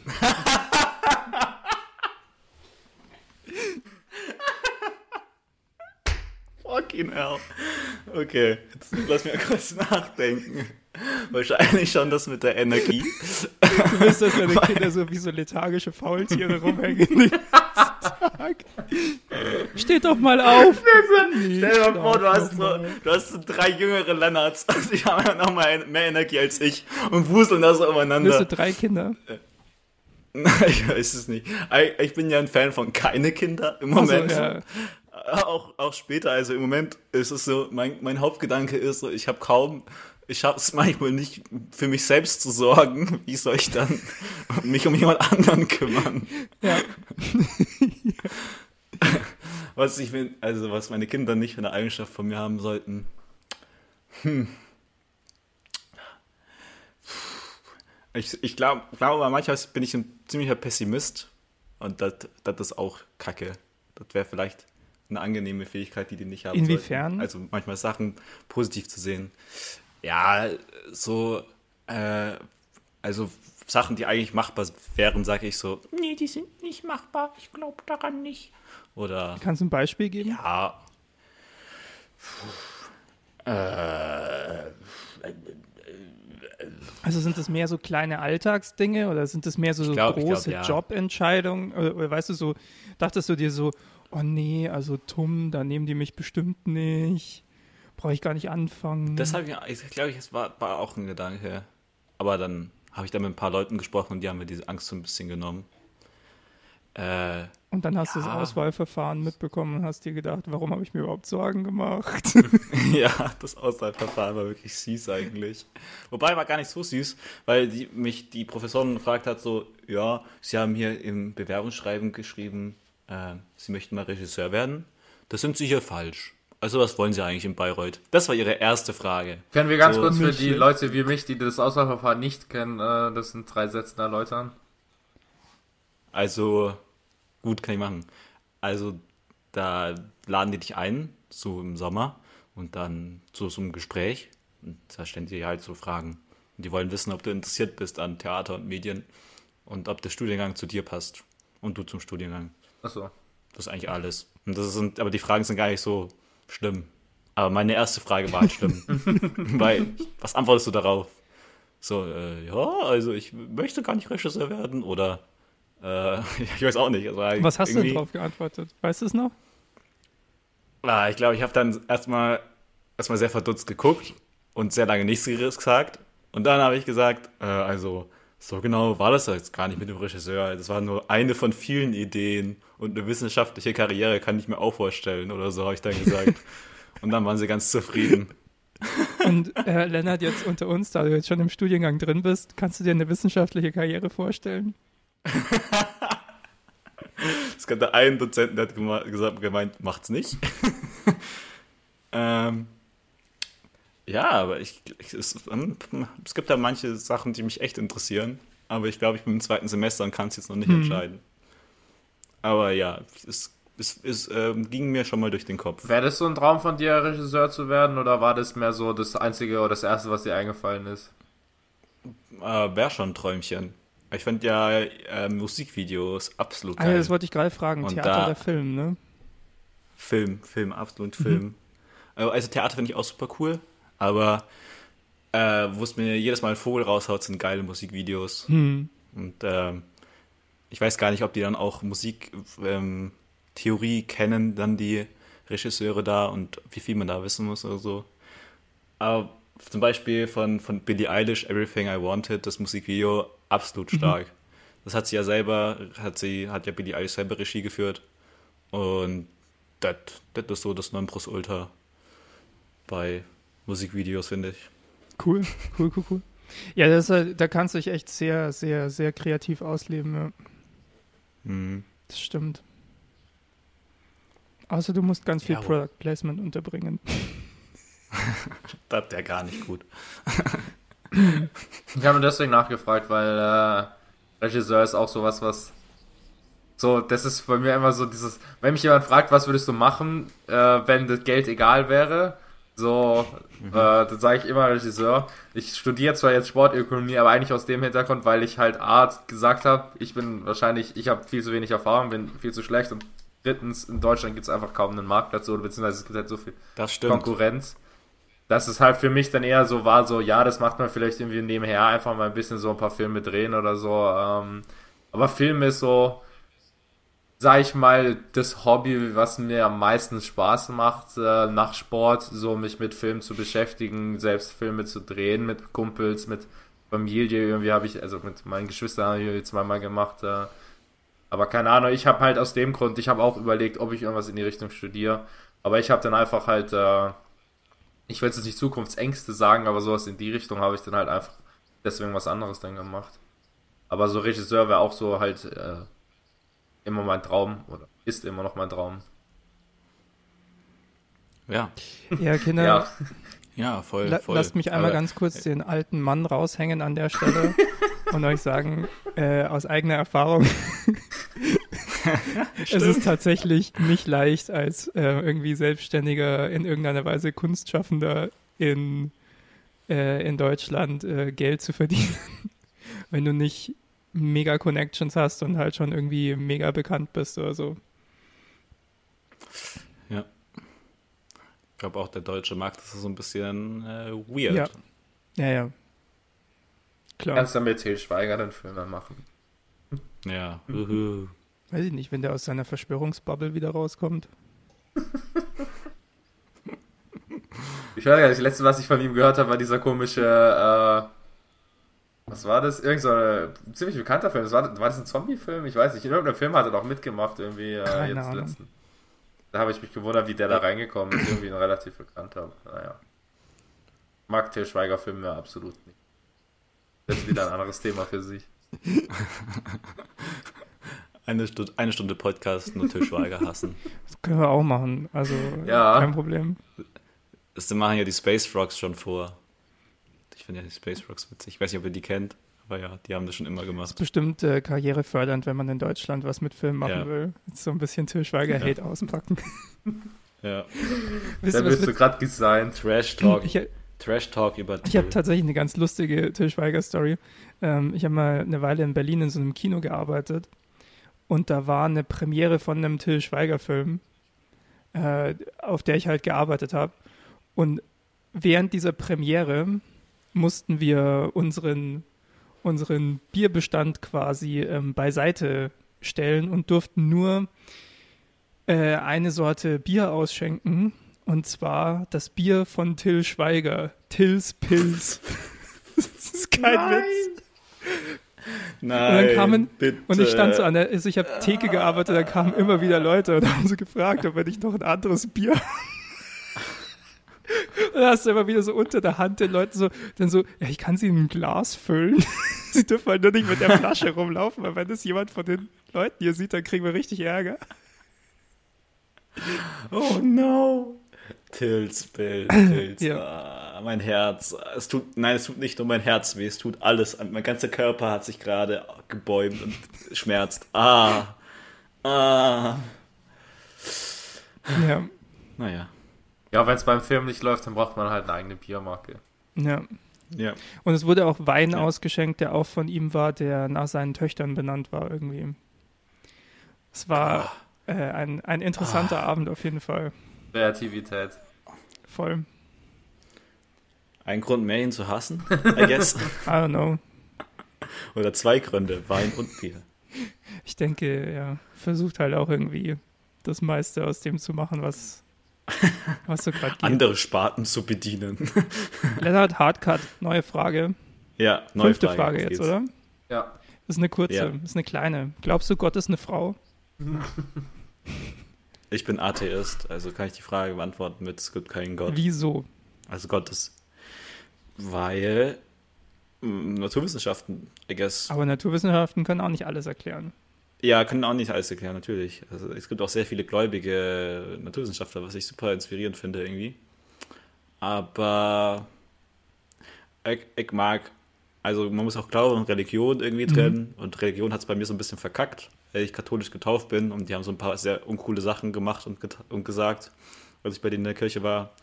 Fucking hell. Okay, jetzt lass mich kurz nachdenken. Wahrscheinlich schon das mit der Energie. Du willst, dass deine Kinder so wie so lethargische Faultiere rumhängen den Tag. Steht doch mal auf. Nee, Stell dir mal vor, du hast, so, du hast so drei jüngere Lennarts. Die haben ja noch mal mehr Energie als ich und wuseln da so übereinander. Willst du drei Kinder? ich weiß es nicht. Ich bin ja ein Fan von keine Kinder im Moment. Also, ja. Auch, auch später, also im Moment ist es so, mein, mein Hauptgedanke ist so, ich habe kaum ich schaffe es manchmal nicht, für mich selbst zu sorgen. Wie soll ich dann mich um jemand anderen kümmern? Ja. was ich will, also was meine Kinder nicht für eine Eigenschaft von mir haben sollten. Hm. Ich, ich glaube, glaub, manchmal bin ich ein ziemlicher Pessimist und das ist auch kacke. Das wäre vielleicht eine angenehme Fähigkeit, die die nicht haben. Inwiefern? Sollten. Also manchmal Sachen positiv zu sehen. Ja, so, äh, also Sachen, die eigentlich machbar wären, sage ich so, nee, die sind nicht machbar, ich glaube daran nicht. Oder. Kannst du ein Beispiel geben? Ja. Äh, also sind das mehr so kleine Alltagsdinge oder sind das mehr so, so glaub, große glaub, ja. Jobentscheidungen? Oder, oder, weißt du so, dachtest du dir so, oh nee, also Tum, da nehmen die mich bestimmt nicht brauche ich gar nicht anfangen. Das habe ich, ich glaube, das war, war auch ein Gedanke. Aber dann habe ich da mit ein paar Leuten gesprochen und die haben mir diese Angst so ein bisschen genommen. Äh, und dann hast ja. du das Auswahlverfahren mitbekommen und hast dir gedacht, warum habe ich mir überhaupt Sorgen gemacht? ja, das Auswahlverfahren war wirklich süß eigentlich. Wobei war gar nicht so süß, weil die, mich die Professorin gefragt hat, so, ja, Sie haben hier im Bewerbungsschreiben geschrieben, äh, Sie möchten mal Regisseur werden. Das sind Sie hier falsch. Also was wollen Sie eigentlich in Bayreuth? Das war Ihre erste Frage. Können wir ganz so, kurz für die Leute wie mich, die das Auswahlverfahren nicht kennen, äh, das sind drei Sätze erläutern? Also, gut, kann ich machen. Also, da laden die dich ein, so im Sommer, und dann zu so einem Gespräch. Und da stellen die halt so Fragen. Und die wollen wissen, ob du interessiert bist an Theater und Medien und ob der Studiengang zu dir passt. Und du zum Studiengang. Ach so. Das ist eigentlich alles. Und das sind, aber die Fragen sind gar nicht so Schlimm. Aber meine erste Frage war halt schlimm. Weil, was antwortest du darauf? So, äh, ja, also ich möchte gar nicht Regisseur werden oder äh, ich weiß auch nicht. Also was hast du denn drauf geantwortet? Weißt du es noch? Ah, ich glaube, ich habe dann erstmal erstmal sehr verdutzt geguckt und sehr lange nichts gesagt. Und dann habe ich gesagt, äh, also so genau war das jetzt gar nicht mit dem Regisseur. Das war nur eine von vielen Ideen und eine wissenschaftliche Karriere kann ich mir auch vorstellen oder so, habe ich dann gesagt. und dann waren sie ganz zufrieden. Und äh, Lennart, jetzt unter uns, da du jetzt schon im Studiengang drin bist, kannst du dir eine wissenschaftliche Karriere vorstellen? Es gab da einen Dozenten, der hat gesagt, gemeint, macht's nicht. ähm, Ja, aber ich, ich es, es, gibt da manche Sachen, die mich echt interessieren. Aber ich glaube, ich bin im zweiten Semester und kann es jetzt noch nicht hm. entscheiden. Aber ja, es, es, es äh, ging mir schon mal durch den Kopf. Wäre das so ein Traum von dir, Regisseur zu werden? Oder war das mehr so das Einzige oder das Erste, was dir eingefallen ist? Äh, Wäre schon ein Träumchen. Ich fand ja äh, Musikvideos absolut geil. Ah, ja, das wollte ich gerade fragen. Und Theater da, oder Film, ne? Film, Film, absolut Film. Mhm. Also Theater finde ich auch super cool, aber äh, wo es mir jedes Mal ein Vogel raushaut, sind geile Musikvideos. Mhm. Und äh, ich weiß gar nicht, ob die dann auch Musiktheorie ähm, kennen, dann die Regisseure da und wie viel man da wissen muss oder so. Aber zum Beispiel von, von Billie Eilish, Everything I Wanted, das Musikvideo, absolut mhm. stark. Mhm. Das hat sie ja selber, hat sie, hat ja Billie Eilish selber Regie geführt. Und das ist so das Nonplusultra bei Musikvideos, finde ich. Cool, cool, cool, cool. Ja, das, da kannst du dich echt sehr, sehr, sehr kreativ ausleben. Ja. Mhm. Das stimmt. Außer du musst ganz viel ja, Product Placement unterbringen. das ist ja gar nicht gut. ich habe deswegen nachgefragt, weil äh, Regisseur ist auch sowas, was so, das ist bei mir immer so dieses, wenn mich jemand fragt, was würdest du machen, äh, wenn das Geld egal wäre, so, mhm. äh, dann sage ich immer Regisseur. Ich studiere zwar jetzt Sportökonomie, aber eigentlich aus dem Hintergrund, weil ich halt Art gesagt habe, ich bin wahrscheinlich, ich habe viel zu wenig Erfahrung, bin viel zu schlecht und drittens, in Deutschland gibt es einfach kaum einen Markt dazu, beziehungsweise es gibt halt so viel Konkurrenz. Dass es halt für mich dann eher so war, so, ja, das macht man vielleicht irgendwie nebenher, einfach mal ein bisschen so ein paar Filme drehen oder so. Ähm, aber Film ist so, sag ich mal, das Hobby, was mir am meisten Spaß macht äh, nach Sport, so mich mit Filmen zu beschäftigen, selbst Filme zu drehen mit Kumpels, mit Familie. Irgendwie habe ich, also mit meinen Geschwistern habe ich zweimal gemacht. Äh, aber keine Ahnung, ich habe halt aus dem Grund, ich habe auch überlegt, ob ich irgendwas in die Richtung studiere. Aber ich habe dann einfach halt, äh, ich will jetzt nicht Zukunftsängste sagen, aber sowas in die Richtung habe ich dann halt einfach deswegen was anderes dann gemacht. Aber so Regisseur wäre auch so halt äh, immer mein Traum oder ist immer noch mein Traum. Ja. Ja, Kinder. ja. ja, voll, la voll. Lasst mich einmal Aber, ganz kurz den alten Mann raushängen an der Stelle und euch sagen, äh, aus eigener Erfahrung, es ist tatsächlich nicht leicht, als äh, irgendwie Selbstständiger in irgendeiner Weise Kunstschaffender in, äh, in Deutschland äh, Geld zu verdienen, wenn du nicht mega Connections hast und halt schon irgendwie mega bekannt bist oder so. Ja. Ich glaube auch der deutsche Markt ist so ein bisschen äh, weird. Ja. Ja, ja. Klar. Kannst du mit Til Schweiger den Film dann machen? Ja. Mhm. Weiß ich nicht, wenn der aus seiner Verschwörungsbubble wieder rauskommt. ich weiß gar nicht, das letzte, was ich von ihm gehört habe, war dieser komische äh, was war das? Irgend so ein ziemlich bekannter Film. Das war, war das ein Zombie-Film? Ich weiß nicht. In irgendeinem Film hat er doch mitgemacht, irgendwie äh, jetzt Ahnung. letzten. Da habe ich mich gewundert, wie der da reingekommen ist. Irgendwie ein relativ bekannter. Naja. Mag Til Schweiger Film ja absolut nicht. Das ist wieder ein anderes Thema für sich. Eine Stunde, eine Stunde Podcast, nur Til Schweiger hassen. Das können wir auch machen. Also, ja. kein Problem. Das machen ja die Space Frogs schon vor. Ich finde ja die Space Rocks witzig. Ich weiß nicht, ob ihr die kennt, aber ja, die haben das schon immer gemacht. Das ist bestimmt äh, karrierefördernd, wenn man in Deutschland was mit Filmen machen ja. will. Jetzt so ein bisschen Til Schweiger-Hate ja. auspacken. Ja. Wisst da bist du gerade gesigned. Trash Talk. Ich, Trash Talk über Ich habe tatsächlich eine ganz lustige Til Schweiger-Story. Ähm, ich habe mal eine Weile in Berlin in so einem Kino gearbeitet und da war eine Premiere von einem Til Schweiger-Film, äh, auf der ich halt gearbeitet habe. Und während dieser Premiere mussten wir unseren, unseren Bierbestand quasi ähm, beiseite stellen und durften nur äh, eine Sorte Bier ausschenken. Und zwar das Bier von Till Schweiger. Tills Pilz. das ist kein Nein. Witz. Nein, und dann kamen, bitte. und ich stand so an der, also ich habe Theke gearbeitet, da kamen immer wieder Leute und haben sie gefragt, ob wir nicht noch ein anderes Bier und dann hast du immer wieder so unter der Hand den Leuten so, dann so, ja, ich kann sie in ein Glas füllen. sie dürfen halt nur nicht mit der Flasche rumlaufen, weil wenn das jemand von den Leuten hier sieht, dann kriegen wir richtig Ärger. Oh no. Tills Bild, Tills. ja. mein Herz. Es tut, nein, es tut nicht nur mein Herz weh, es tut alles. Mein ganzer Körper hat sich gerade gebäumt und schmerzt. Ah. Ah. Ja. Naja. Ja, wenn es beim Film nicht läuft, dann braucht man halt eine eigene Biermarke. Ja. Ja. Und es wurde auch Wein Ja. ausgeschenkt, der auch von ihm war, der nach seinen Töchtern benannt war irgendwie. Es war Ah. äh, ein, ein interessanter Abend auf jeden Fall. Kreativität. Voll. Ein Grund mehr, ihn zu hassen, I guess. I don't know. Oder zwei Gründe, Wein und Bier. Ich denke, er versucht halt auch irgendwie das meiste aus dem zu machen, was, was so gerade. Andere Sparten zu bedienen. Lennart Hardcut, neue Frage. ja, neue Fünfte Frage, Frage, jetzt, geht's. oder? Ja. Das ist eine kurze, Ja. das ist eine kleine. Glaubst du, Gott ist eine Frau? Ich bin Atheist, also kann ich die Frage beantworten mit, es gibt keinen Gott. Wieso? Also Gott ist, weil mm, Naturwissenschaften, I guess. Aber Naturwissenschaften können auch nicht alles erklären. Ja, können auch nicht alles erklären, natürlich. Also es gibt auch sehr viele gläubige Naturwissenschaftler, was ich super inspirierend finde irgendwie. Aber ich, ich mag, also man muss auch Glaube und Religion irgendwie trennen. Und Religion hat es bei mir so ein bisschen verkackt, weil ich katholisch getauft bin und die haben so ein paar sehr uncoole Sachen gemacht und, und gesagt, als ich bei denen in der Kirche war.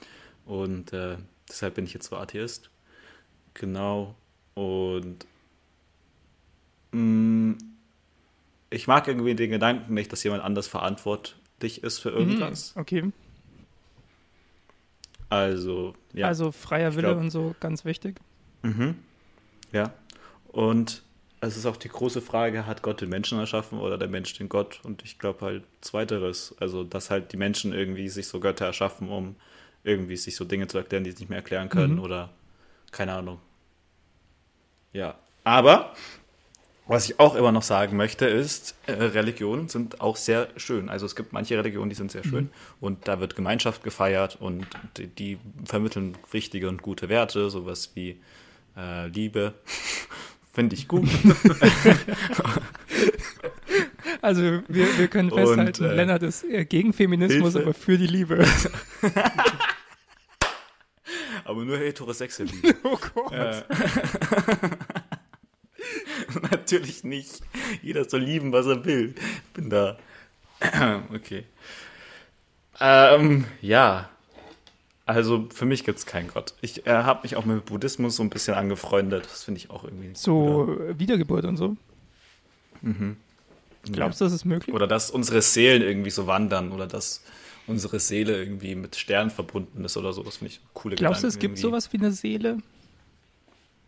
Und äh, deshalb bin ich jetzt so Atheist. Genau. Und mh, ich mag irgendwie den Gedanken nicht, dass jemand anders verantwortlich ist für irgendwas. Mhm, Okay, Also, ja. also freier Wille glaub- und so, ganz wichtig. Mhm. Ja. Und es ist auch die große Frage, hat Gott den Menschen erschaffen oder der Mensch den Gott? Und ich glaube halt zweiteres. Also, dass halt die Menschen irgendwie sich so Götter erschaffen, um irgendwie sich so Dinge zu erklären, die sie nicht mehr erklären können Mhm. oder keine Ahnung. Ja. Aber was ich auch immer noch sagen möchte, ist, äh, Religionen sind auch sehr schön. Also es gibt manche Religionen, die sind sehr schön und da wird Gemeinschaft gefeiert und die, die vermitteln wichtige und gute Werte, sowas wie äh, Liebe. Finde ich gut. Also wir, wir können Und, festhalten, äh, Lennart ist äh, gegen Feminismus, Hilfe. aber für die Liebe. Aber nur heterosexuelle Liebe. oh Gott. Natürlich nicht. Jeder soll lieben, was er will. Bin da. okay. Ähm, ja. Also für mich gibt es keinen Gott. Ich äh, habe mich auch mit Buddhismus so ein bisschen angefreundet. Das finde ich auch irgendwie So äh, Wiedergeburt und so. cooler. Glaubst du, das ist möglich? Ja. Oder dass unsere Seelen irgendwie so wandern oder dass unsere Seele irgendwie mit Sternen verbunden ist oder so. Das finde ich coole Glaubst du, es gibt irgendwie. sowas wie eine Seele?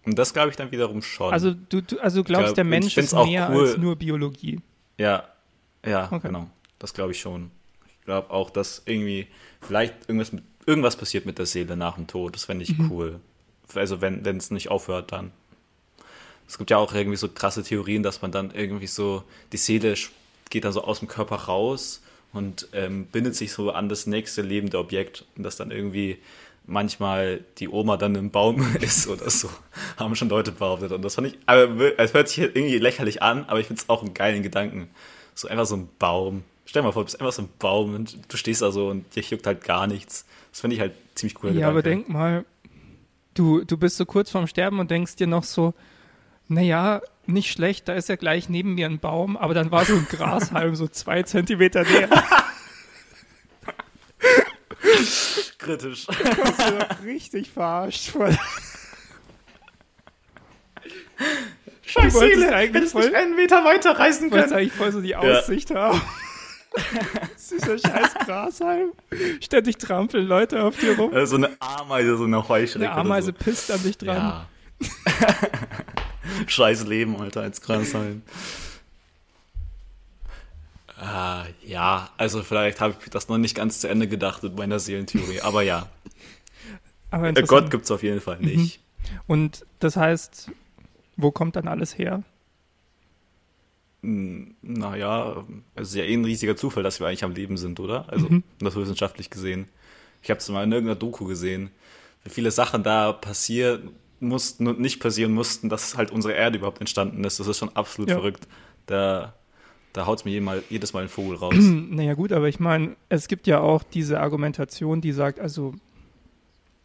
Und das glaube ich dann wiederum schon. Also du, du also glaubst, glaub, der Mensch ist mehr cool. als nur Biologie. Ja, ja, Okay. genau. Das glaube ich schon. Ich glaube auch, dass irgendwie vielleicht irgendwas, mit, irgendwas passiert mit der Seele nach dem Tod. Das fände ich Mhm. cool. Also wenn es nicht aufhört, dann. Es gibt ja auch irgendwie so krasse Theorien, dass man dann irgendwie so, die Seele geht dann so aus dem Körper raus und ähm, bindet sich so an das nächste lebende Objekt und dass dann irgendwie manchmal die Oma dann im Baum ist oder so. Haben schon Leute behauptet. Und das fand ich, aber es hört sich irgendwie lächerlich an, aber ich finde es auch einen geilen Gedanken. So einfach so ein Baum. Stell dir mal vor, du bist einfach so ein Baum und du stehst da so und dich juckt halt gar nichts. Das finde ich halt ziemlich cool. Ja, aber denk mal, du, du bist so kurz vorm Sterben und denkst dir noch so, naja, nicht schlecht, da ist ja gleich neben mir ein Baum, aber dann war so ein Grashalm so zwei Zentimeter näher. kritisch. Du doch richtig verarscht. Voll. Scheiß Du wolltest eigentlich voll- einen Meter weiter reisen Du wolltest eigentlich voll so die Aussicht haben. Dieser scheiß Grashalm. Ständig trampeln Leute auf dir rum. So eine Ameise, so eine Heuschrecke. Eine Ameise Oder pisst an dich so. dran. Ja. Scheiß Leben, Alter, als Grashalm. Ah, ja, also vielleicht habe ich das noch nicht ganz zu Ende gedacht mit meiner Seelentheorie, aber ja. Aber Äh. Gott gibt es auf jeden Fall nicht. Und das heißt, wo kommt dann alles her? Hm, Naja, es ist ja eh ein riesiger Zufall, dass wir eigentlich am Leben sind, oder? Also, Mhm. das wissenschaftlich gesehen. Ich habe es mal in irgendeiner Doku gesehen, wie viele Sachen da passieren mussten und nicht passieren mussten, dass halt unsere Erde überhaupt entstanden ist. Das ist schon absolut Ja. verrückt. Da, da haut es mir jedes Mal, jedes Mal ein Vogel raus. Naja gut, aber ich meine, es gibt ja auch diese Argumentation, die sagt, also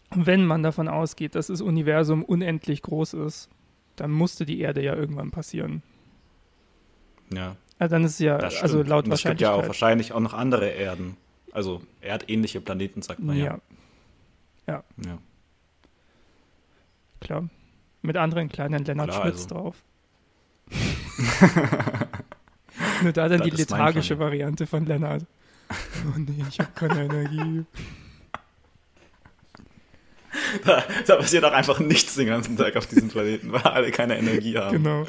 wenn man davon ausgeht, dass das Universum unendlich groß ist, dann musste die Erde ja irgendwann passieren. Ja. Also dann ist es ja, also laut Und es gibt ja auch wahrscheinlich auch noch andere Erden. Also erdähnliche Planeten, sagt man ja. ja, ja. klar. Mit anderen kleinen Lennart Klar, Schmitz also. drauf. Nur da dann Das die lethargische. Variante von Lennart. Oh nee, ich habe keine Energie. Da, da passiert auch einfach nichts den ganzen Tag auf diesem Planeten, weil alle keine Energie haben. Genau.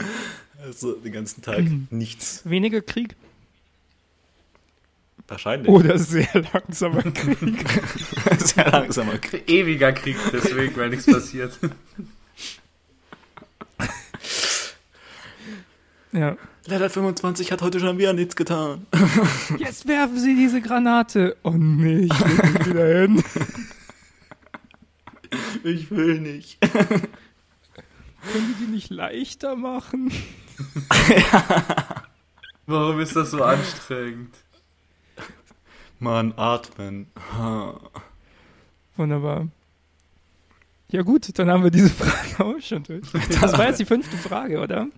Also den ganzen Tag nichts. Weniger Krieg Wahrscheinlich. oder sehr langsamer Krieg. Sehr langsamer Krieg. Ewiger Krieg, deswegen, weil nichts passiert. Ja. Level 25 hat heute schon wieder nichts getan. Jetzt werfen Sie diese Granate. Oh nee, ich will nicht wieder hin. Ich will nicht. Können die die nicht leichter machen? Warum ist das so anstrengend? Mann, atmen. Wunderbar. Ja gut, dann haben wir diese Frage auch schon durch. Das war jetzt die fünfte Frage, oder?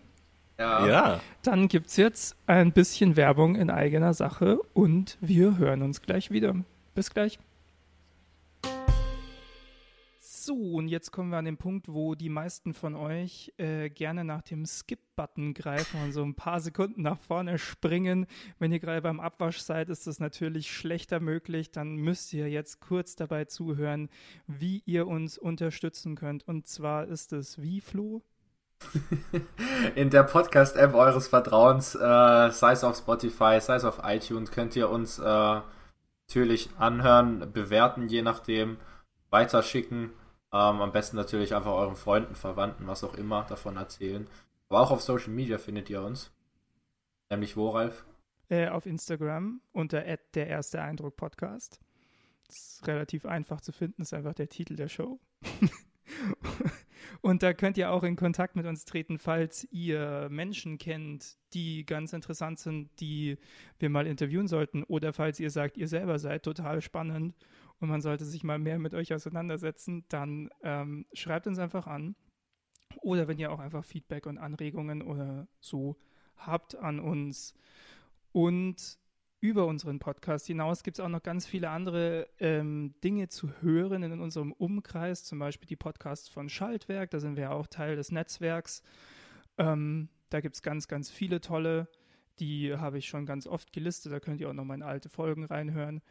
Ja. Ja. Dann gibt's jetzt ein bisschen Werbung in eigener Sache und wir hören uns gleich wieder. Bis gleich. So, und jetzt kommen wir an den Punkt, wo die meisten von euch äh, gerne nach dem Skip-Button greifen und so ein paar Sekunden nach vorne springen. Wenn ihr gerade beim Abwasch seid, ist das natürlich schlechter möglich. Dann müsst ihr jetzt kurz dabei zuhören, wie ihr uns unterstützen könnt. Und zwar ist es wie, Flo? In der Podcast-App eures Vertrauens, äh, sei es auf Spotify, sei es auf iTunes, könnt ihr uns äh, natürlich anhören, bewerten, je nachdem, weiterschicken. Ähm, am besten natürlich einfach euren Freunden, Verwandten, was auch immer davon erzählen. Aber auch auf Social Media findet ihr uns. Nämlich wo, Ralf? Äh, auf Instagram unter der erste Eindruck Podcast. Das ist relativ einfach zu finden, ist einfach der Titel der Show. Und da könnt ihr auch in Kontakt mit uns treten, falls ihr Menschen kennt, die ganz interessant sind, die wir mal interviewen sollten. Oder falls ihr sagt, ihr selber seid total spannend und man sollte sich mal mehr mit euch auseinandersetzen, dann ähm, schreibt uns einfach an. Oder wenn ihr auch einfach Feedback und Anregungen oder so habt an uns. Und über unseren Podcast hinaus gibt es auch noch ganz viele andere ähm, Dinge zu hören in unserem Umkreis, zum Beispiel die Podcasts von Schaltwerk, da sind wir ja auch Teil des Netzwerks. Ähm, da gibt es ganz, ganz viele tolle, die habe ich schon ganz oft gelistet, da könnt ihr auch noch mal in alte Folgen reinhören.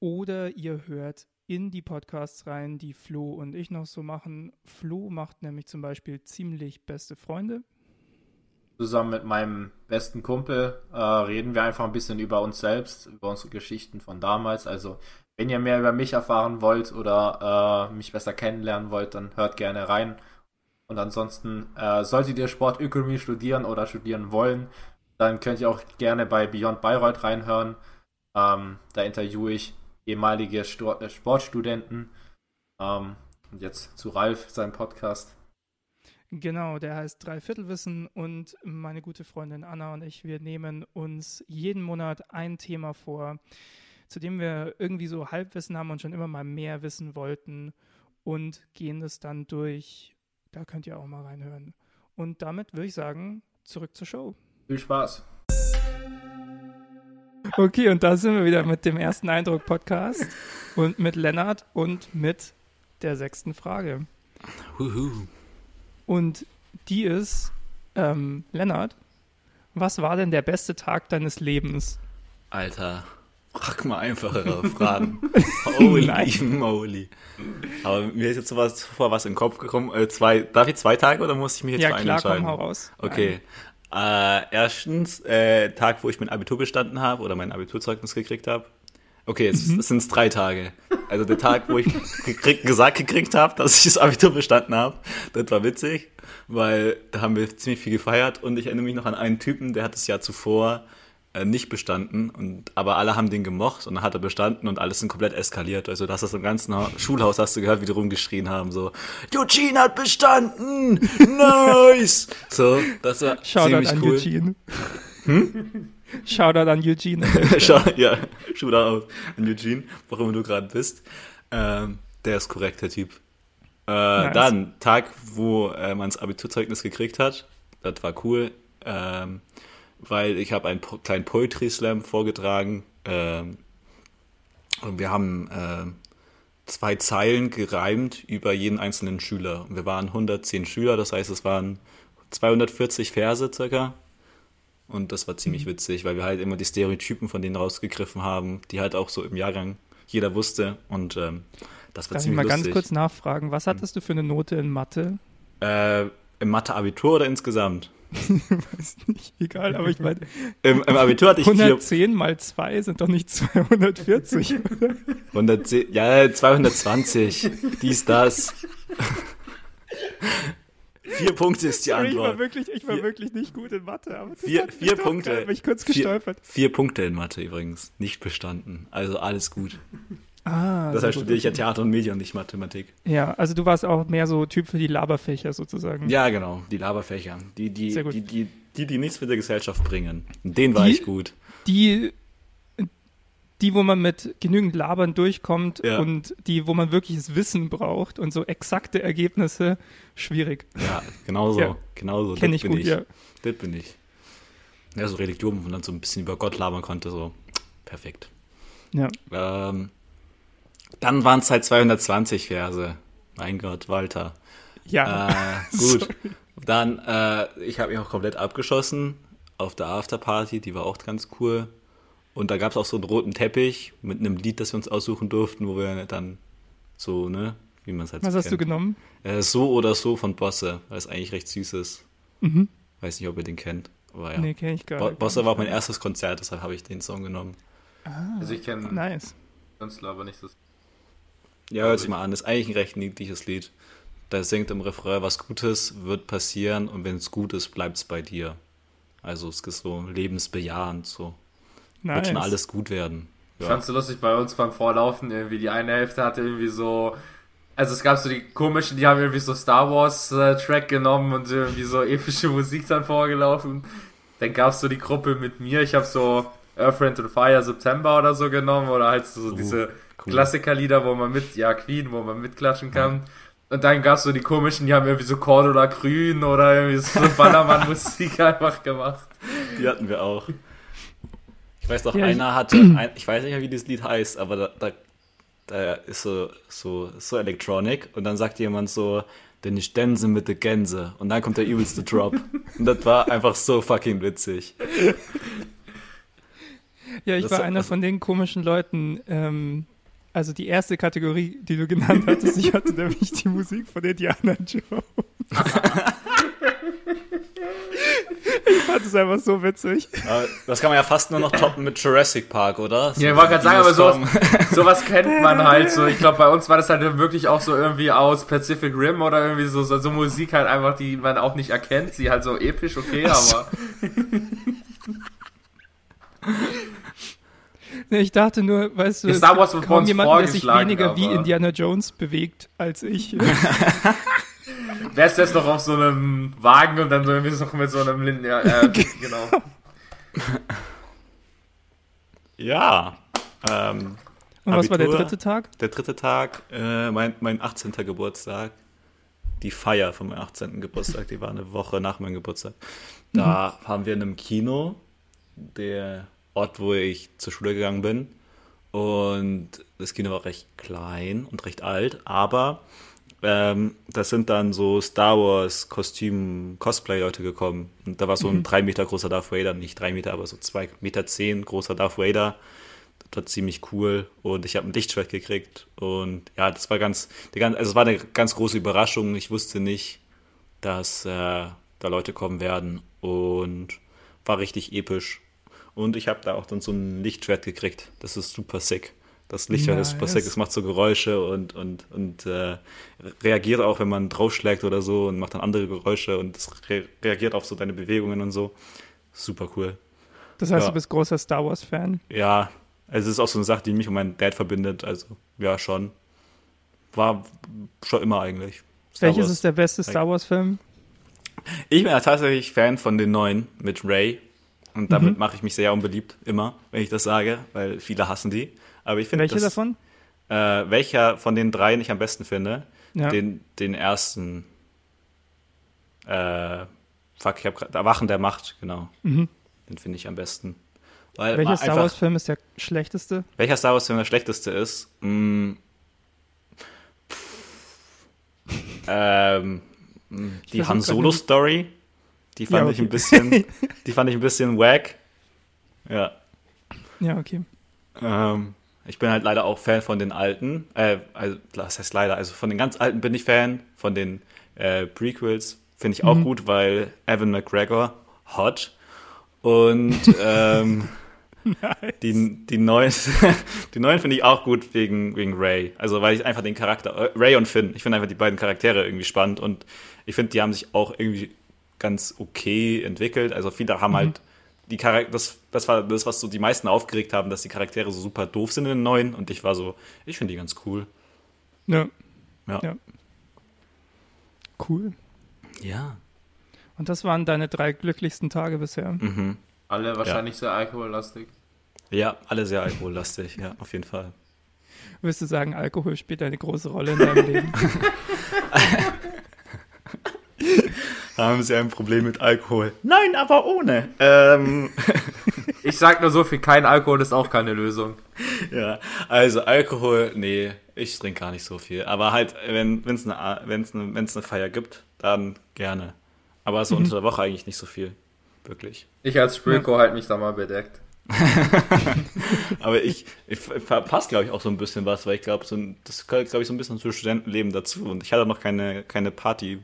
Oder ihr hört in die Podcasts rein, die Flo und ich noch so machen. Flo macht nämlich zum Beispiel ziemlich beste Freunde. Zusammen mit meinem besten Kumpel äh, reden wir einfach ein bisschen über uns selbst, über unsere Geschichten von damals. Also, wenn ihr mehr über mich erfahren wollt oder äh, mich besser kennenlernen wollt, dann hört gerne rein. Und ansonsten, äh, solltet ihr Sportökonomie studieren oder studieren wollen, dann könnt ihr auch gerne bei Beyond Bayreuth reinhören. Ähm, da interviewe ich ehemalige Stor äh, Sportstudenten. Ähm, und jetzt zu Ralf, seinem Podcast. Genau, der heißt Dreiviertelwissen und meine gute Freundin Anna und ich, wir nehmen uns jeden Monat ein Thema vor, zu dem wir irgendwie so Halbwissen haben und schon immer mal mehr wissen wollten und gehen das dann durch. Da könnt ihr auch mal reinhören. Und damit würde ich sagen, zurück zur Show. Viel Spaß! Okay, und da sind wir wieder mit dem ersten Eindruck-Podcast und mit Lennart und mit der sechsten Frage. Huhu. Und die ist, ähm, Lennart, was war denn der beste Tag deines Lebens? Alter, frag mal einfachere Fragen. Holy Nein. moly. Aber mir ist jetzt sowas vor was in den Kopf gekommen. Äh, zwei, darf ich zwei Tage oder muss ich mich jetzt ja, für einen klar, komm, entscheiden? hau raus. Okay. Äh, erstens, äh, Tag, wo ich mein Abitur bestanden habe oder mein Abiturzeugnis gekriegt habe. Okay, jetzt Mhm. sind es drei Tage. Also der Tag, wo ich gesagt gekriegt habe, dass ich das Abitur bestanden habe, das war witzig, weil da haben wir ziemlich viel gefeiert und ich erinnere mich noch an einen Typen, der hat das Jahr zuvor äh, nicht bestanden, und, aber alle haben den gemocht und dann hat er bestanden und alles sind komplett eskaliert. Also das ist im ganzen Ha- Schulhaus, hast du gehört, wie die rumgeschrien haben, so, Eugene hat bestanden! Nice! So, das war Shoutout ziemlich cool. Eugene. Shoutout an Eugene. Schau, ja, Shootout an Eugene, warum du gerade bist. Ähm, Der ist korrekt, der Typ. Äh, nice. Dann, Tag, wo äh, man das Abiturzeugnis gekriegt hat. Das war cool, ähm, weil ich habe einen po kleinen Poetry Slam vorgetragen. Ähm, und wir haben äh, zwei Zeilen gereimt über jeden einzelnen Schüler. Wir waren 110 Schüler, das heißt, es waren 240 Verse circa. Und das war ziemlich mhm. witzig, weil wir halt immer die Stereotypen von denen rausgegriffen haben, die halt auch so im Jahrgang jeder wusste. Und ähm, das war Darf ziemlich ich mal lustig. ganz kurz nachfragen, was hattest du für eine Note in Mathe? Äh, Im Mathe-Abitur oder insgesamt? Weiß nicht, egal, aber ich meine. Im, Im, Abitur hatte ich 110 vier... mal 2 sind doch nicht 240. 110, ja, 220. Dies, das. Vier Punkte ist die Antwort. Ich war wirklich, ich war vier, wirklich nicht gut in Mathe. Aber vier vier Punkte. Ich kurz gestolpert. Vier, vier Punkte in Mathe übrigens. Nicht bestanden. Also alles gut. Ah, Deshalb studiere ich ja Theater und Medien und nicht Mathematik. Ja, also du warst auch mehr so Typ für die Laberfächer sozusagen. Ja, genau, die Laberfächer. Die, die, die, die, die, die nichts für die Gesellschaft bringen. Den war ich gut. Die, die, wo man mit genügend Labern durchkommt ja. und die, wo man wirkliches Wissen braucht und so exakte Ergebnisse, schwierig. Ja, genau so. Ja. Genau so. Kenn ich gut, ich. ja. Das bin ich. Ja, so Religion, wo man dann so ein bisschen über Gott labern konnte, so perfekt. Ja. Ähm, dann waren es halt 220 Verse. Mein Gott, Walter. Ja. Äh, gut. Dann, äh, ich habe mich auch komplett abgeschossen auf der Afterparty, die war auch ganz cool. Und da gab es auch so einen roten Teppich mit einem Lied, das wir uns aussuchen durften, wo wir dann so, ne, wie man es halt Was so hast kennt. du genommen? Äh, so oder so von Bosse, weil es eigentlich recht süß ist. Mhm. Weiß nicht, ob ihr den kennt. Aber ja. Nee, kenn ich gar nicht. Bosse war auch mein erstes Konzert, deshalb habe ich den Song genommen. Ah, also ich kenne nice. Künstler, aber nicht das. Ja, hört sich mal an, ist eigentlich ein recht niedliches Lied. Da singt im Refrain, was Gutes wird passieren und wenn es gut ist, bleibt es bei dir. Also es ist so lebensbejahend, so. Nice. Wird schon alles gut werden. Ja. Ich fand's so lustig bei uns beim Vorlaufen, irgendwie die eine Hälfte hatte irgendwie so, also es gab so die komischen, die haben irgendwie so Star Wars äh, Track genommen und irgendwie so epische Musik dann vorgelaufen. Dann gab's so die Gruppe mit mir, ich habe so Earth, Wind and Fire September oder so genommen oder halt so uh. diese cool. Klassikerlieder, wo man mit, ja, Queen, wo man mitklatschen kann. Ja. Und dann gab's so die komischen, die haben irgendwie so Cordula Grün oder irgendwie so Ballermann-Musik einfach gemacht. Die hatten wir auch. Ich weiß doch, ja, einer hatte, ein, ich weiß nicht mehr, wie das Lied heißt, aber da, da, da ist so, so, so Electronic und dann sagt jemand so, denn ich Stänse mit der Gänse und dann kommt der übelste Drop. und das war einfach so fucking witzig. Ja, ich das war einer von den komischen Leuten, ähm, also die erste Kategorie, die du genannt hattest, ich hatte nämlich die Musik von Indiana Jones. ich fand es einfach so witzig. Das kann man ja fast nur noch toppen mit Jurassic Park, oder? So ja, ich wollte gerade sagen, aber sowas, sowas kennt man halt so. Ich glaube, bei uns war das halt wirklich auch so irgendwie aus Pacific Rim oder irgendwie so, so, so Musik halt einfach, die man auch nicht erkennt. Sie halt so episch, okay, aber. Ich dachte nur, weißt du, Star Wars kaum jemand, der sich weniger wie Indiana Jones bewegt als ich. Wer ist jetzt noch auf so einem Wagen und dann so irgendwie noch mit so einem Linden, ja, äh, genau. Ja. Ähm, und was war der dritte Tag? Der dritte Tag, äh, mein, mein 18. Geburtstag. Die Feier von meinem 18. Geburtstag, die war eine Woche nach meinem Geburtstag. Da mhm. haben wir in einem Kino, der Ort, wo ich zur Schule gegangen bin. Und das Kino war recht klein und recht alt, aber ähm, da sind dann so Star Wars Kostüm Cosplay-Leute gekommen. Und da war so ein mhm. drei Meter großer Darth Vader, nicht drei Meter, aber so zwei Meter zehn großer Darth Vader. Das war ziemlich cool und ich habe ein Lichtschwert gekriegt und ja, das war ganz, also es war eine ganz große Überraschung. Ich wusste nicht, dass äh, da Leute kommen werden und war richtig episch. Und ich habe da auch dann so ein Lichtschwert gekriegt. Das ist super sick. Das Lichtschwert nice. ist super sick. Es macht so Geräusche und, und, und äh, reagiert auch, wenn man draufschlägt oder so und macht dann andere Geräusche und es re reagiert auf so deine Bewegungen und so. Super cool. Das heißt, ja. du bist großer Star Wars-Fan? Ja, also es ist auch so eine Sache, die mich und meinen Dad verbindet. Also ja, schon. War schon immer eigentlich. Star Welches Wars. ist der beste Star Wars-Film? Ich bin ja tatsächlich Fan von den neuen mit Ray und damit mhm. mache ich mich sehr unbeliebt, immer, wenn ich das sage, weil viele hassen die. Aber ich finde Welche das, davon? äh, welcher von den dreien ich am besten finde. Ja. Den, den ersten. Äh, fuck, ich habe gerade. Erwachen der Macht, genau. Mhm. Den finde ich am besten. Weil Welcher Star Wars-Film ist der schlechteste? Welcher Star Wars-Film der schlechteste ist? Mm. ähm, die Han grad Solo-Story. Die fand Ja, ich ein okay. bisschen, die fand ich ein bisschen wack. Ja. Ja, okay. Ähm, ich bin halt leider auch Fan von den alten. Äh, also, was heißt leider? Also von den ganz alten bin ich Fan. Von den äh, Prequels finde ich auch Mhm. gut, weil Evan McGregor hot. Und ähm, die, die neuen, die neuen finde ich auch gut wegen, wegen Ray. Also weil ich einfach den Charakter, äh, Ray und Finn, ich finde einfach die beiden Charaktere irgendwie spannend und ich finde, die haben sich auch irgendwie ganz okay entwickelt. Also viele haben halt die Charakter, das, das war das, was so die meisten aufgeregt haben, dass die Charaktere so super doof sind in den neuen und ich war so, ich finde die ganz cool. Ja, Ja. Ja. cool. Ja. Und das waren deine drei glücklichsten Tage bisher. Mhm. Alle wahrscheinlich sehr alkohollastig. Ja, alle sehr alkohollastig, ja, auf jeden Fall. Würdest du sagen, Alkohol spielt eine große Rolle in deinem Leben? Haben Sie ein Problem mit Alkohol? Nein, aber ohne. Ähm, Ich sag nur so viel, kein Alkohol ist auch keine Lösung. ja, also Alkohol, nee, ich trinke gar nicht so viel. Aber halt, wenn es eine, wenn's eine, wenn's eine Feier gibt, dann gerne. Aber so unter der Woche eigentlich nicht so viel. Wirklich. Ich als Spülko halt mich da mal bedeckt. Aber ich, ich verpasse, glaube ich, auch so ein bisschen was, weil ich glaube, so, das gehört, glaube ich, so ein bisschen zu Studentenleben dazu. Und ich hatte noch keine, keine Party,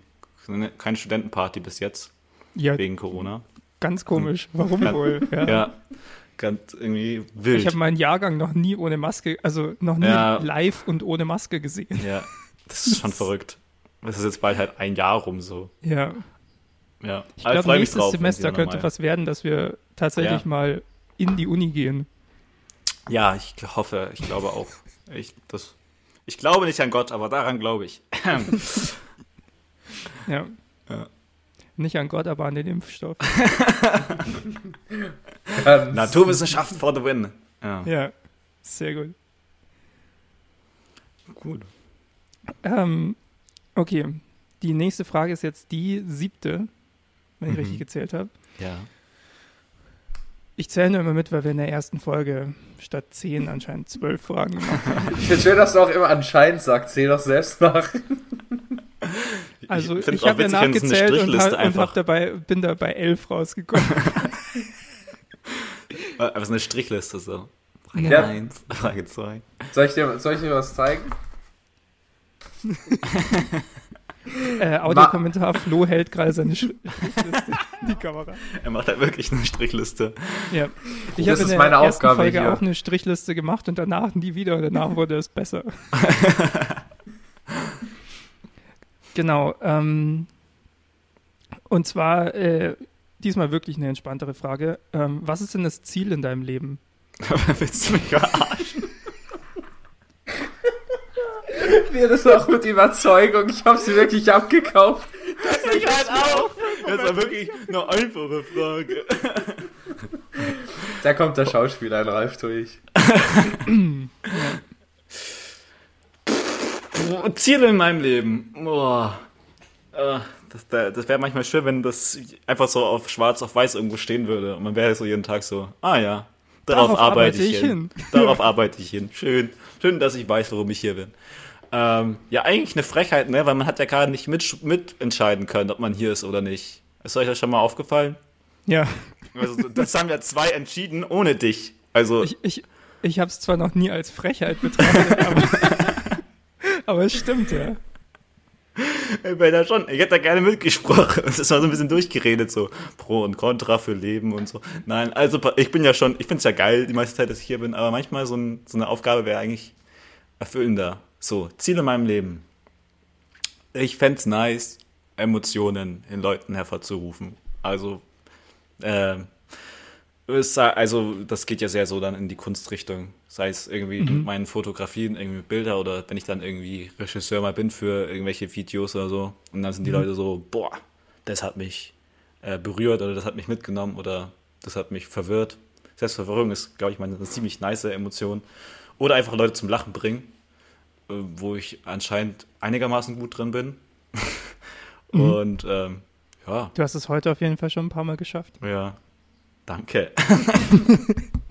keine Studentenparty bis jetzt, Ja, wegen Corona. ganz komisch. Warum Ja. wohl? Ja. Ja, ganz irgendwie wild. Ich habe meinen Jahrgang noch nie ohne Maske, also noch nie Ja. live und ohne Maske gesehen. Ja, das ist schon verrückt. Das ist jetzt bald halt ein Jahr rum so. Ja. Ja. Ich Aber glaube, nächstes drauf, Semester könnte was werden, dass wir tatsächlich mal in die Uni gehen. Ja, ich hoffe, ich glaube auch. Ich, das, ich glaube nicht an Gott, aber daran glaube ich. Ja. Ja. Nicht an Gott, aber an den Impfstoff. Ganz- Naturwissenschaft for the win. Ja, Ja, sehr gut. gut. Ähm, okay, die nächste Frage ist jetzt die siebte, wenn ich Mhm. richtig gezählt habe. Ja. Ich zähle nur immer mit, weil wir in der ersten Folge statt zehn anscheinend zwölf Fragen gemacht haben. Ich finde schön, dass du auch immer anscheinend sagst. Zähl doch selbst nach. Also ich, auch habe ja es nachgezählt und, hab, und hab dabei, bin da bei elf rausgekommen. Aber so eine Strichliste so. Frage Ja. 1, Frage 2. Soll ich dir, soll ich dir was zeigen? äh, Audiokommentar, Flo hält gerade seine Strichliste in die Kamera. Er macht halt wirklich eine Strichliste. Ja. Ich Das habe in ist der meine ersten Aufgabe Folge hier. auch eine Strichliste gemacht und danach nie wieder und danach wurde es besser. Genau. Ähm, und zwar äh, diesmal wirklich eine entspanntere Frage. Ähm, was ist denn das Ziel in deinem Leben? Willst du mich verarschen? Mir das auch mit Überzeugung. Ich habe sie wirklich abgekauft. Ich halt auch. Das war wirklich eine einfache Frage. Da kommt der Schauspieler in Ralf durch. Ziele in meinem Leben. Boah. Äh, Das, das wäre manchmal schön, wenn das einfach so auf schwarz auf weiß irgendwo stehen würde. Und man wäre so jeden Tag so, ah ja, darauf, Darauf arbeite arbeite ich ich hin. hin. Darauf arbeite ich hin. Schön. Schön, dass ich weiß, warum ich hier bin. Ähm, ja, eigentlich eine Frechheit, ne? Weil man hat ja gerade nicht mit, mitentscheiden können, ob man hier ist oder nicht. Ist euch das schon mal aufgefallen? Ja, Also, das haben ja zwei entschieden ohne dich. Also, ich, ich, ich habe es zwar noch nie als Frechheit betrachtet, aber, aber es stimmt, ja. Ich wäre da schon, ich hätte da gerne mitgesprochen. Das war so ein bisschen durchgeredet, so Pro und Contra für Leben und so. Nein, also ich bin ja schon, ich finde es ja geil, die meiste Zeit, dass ich hier bin, aber manchmal so, ein, so eine Aufgabe wäre eigentlich erfüllender. So, Ziele in meinem Leben. Ich fände es nice, Emotionen in Leuten hervorzurufen. Also, sei- also das geht ja sehr so dann in die Kunstrichtung. Sei es irgendwie mit meinen Fotografien, irgendwie Bilder oder wenn ich dann irgendwie Regisseur mal bin für irgendwelche Videos oder so. Und dann sind die Leute so, boah, das hat mich äh, berührt oder das hat mich mitgenommen oder das hat mich verwirrt. Selbstverwirrung ist, glaube ich, mal eine ziemlich nice Emotion. Oder einfach Leute zum Lachen bringen. äh, wo ich anscheinend einigermaßen gut drin bin. mhm. Und ähm, ja. Du hast es heute auf jeden Fall schon ein paar Mal geschafft. Ja. Danke.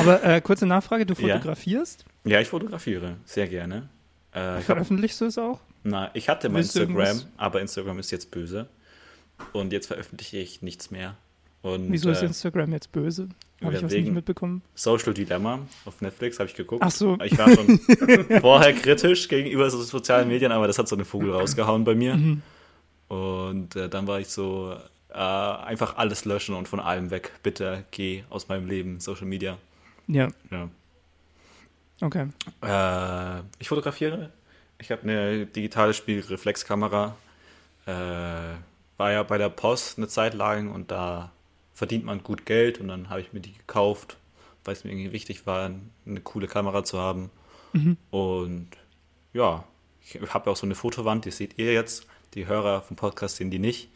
Aber äh, kurze Nachfrage, du fotografierst? Ja, ja ich fotografiere, sehr gerne. Äh, Veröffentlichst hab, du es auch? Na, ich hatte mein Instagram, aber Instagram ist jetzt böse. Und jetzt veröffentliche ich nichts mehr. Und, Wieso ist äh, Instagram jetzt böse? Habe ich was nicht mitbekommen? Social Dilemma auf Netflix habe ich geguckt. Ach so. Ich war schon vorher kritisch gegenüber so sozialen Medien, aber das hat so eine Vogel rausgehauen bei mir. Mhm. Und äh, dann war ich so, äh, einfach alles löschen und von allem weg. Bitte geh aus meinem Leben, Social Media. Ja. Ja. Okay. Äh, ich fotografiere. Ich habe eine digitale Spiegelreflexkamera. Äh, war ja bei der Post eine Zeit lang und da verdient man gut Geld und dann habe ich mir die gekauft, weil es mir irgendwie wichtig war, eine coole Kamera zu haben. Mhm. Und ja, ich habe ja auch so eine Fotowand, die seht ihr jetzt. Die Hörer vom Podcast sehen die nicht.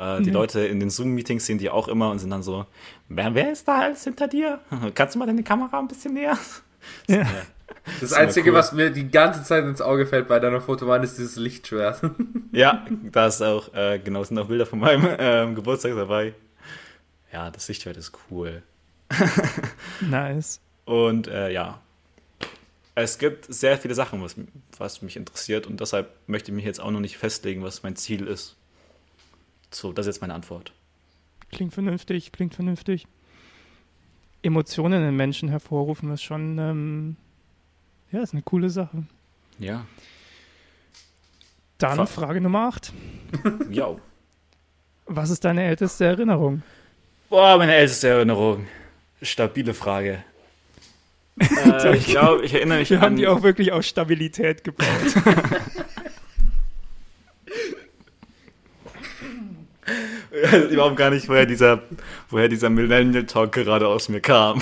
Äh, die mhm. Leute in den Zoom-Meetings sehen die auch immer und sind dann so, wer, wer ist da alles hinter dir? Kannst du mal deine Kamera ein bisschen näher? Ja. Das, das Einzige, cool. was mir die ganze Zeit ins Auge fällt bei deiner Fotowand, ist dieses Lichtschwert. ja, da ist auch, äh, genau, sind auch Bilder von meinem äh, Geburtstag dabei. Ja, das Lichtschwert ist cool. nice. Und äh, ja, es gibt sehr viele Sachen, was, was mich interessiert und deshalb möchte ich mich jetzt auch noch nicht festlegen, was mein Ziel ist. So, das ist jetzt meine Antwort. Klingt vernünftig, klingt vernünftig. Emotionen in Menschen hervorrufen ist schon, ähm, ja, ist eine coole Sache. Ja. Dann Fra Frage Nummer 8. ja. Was ist deine älteste Erinnerung? Boah, meine älteste Erinnerung. Stabile Frage. äh, ich glaube, ich erinnere mich Wir an... haben die auch wirklich aus Stabilität gebaut. ich weiß überhaupt gar nicht, woher dieser, woher dieser Millennial Talk gerade aus mir kam.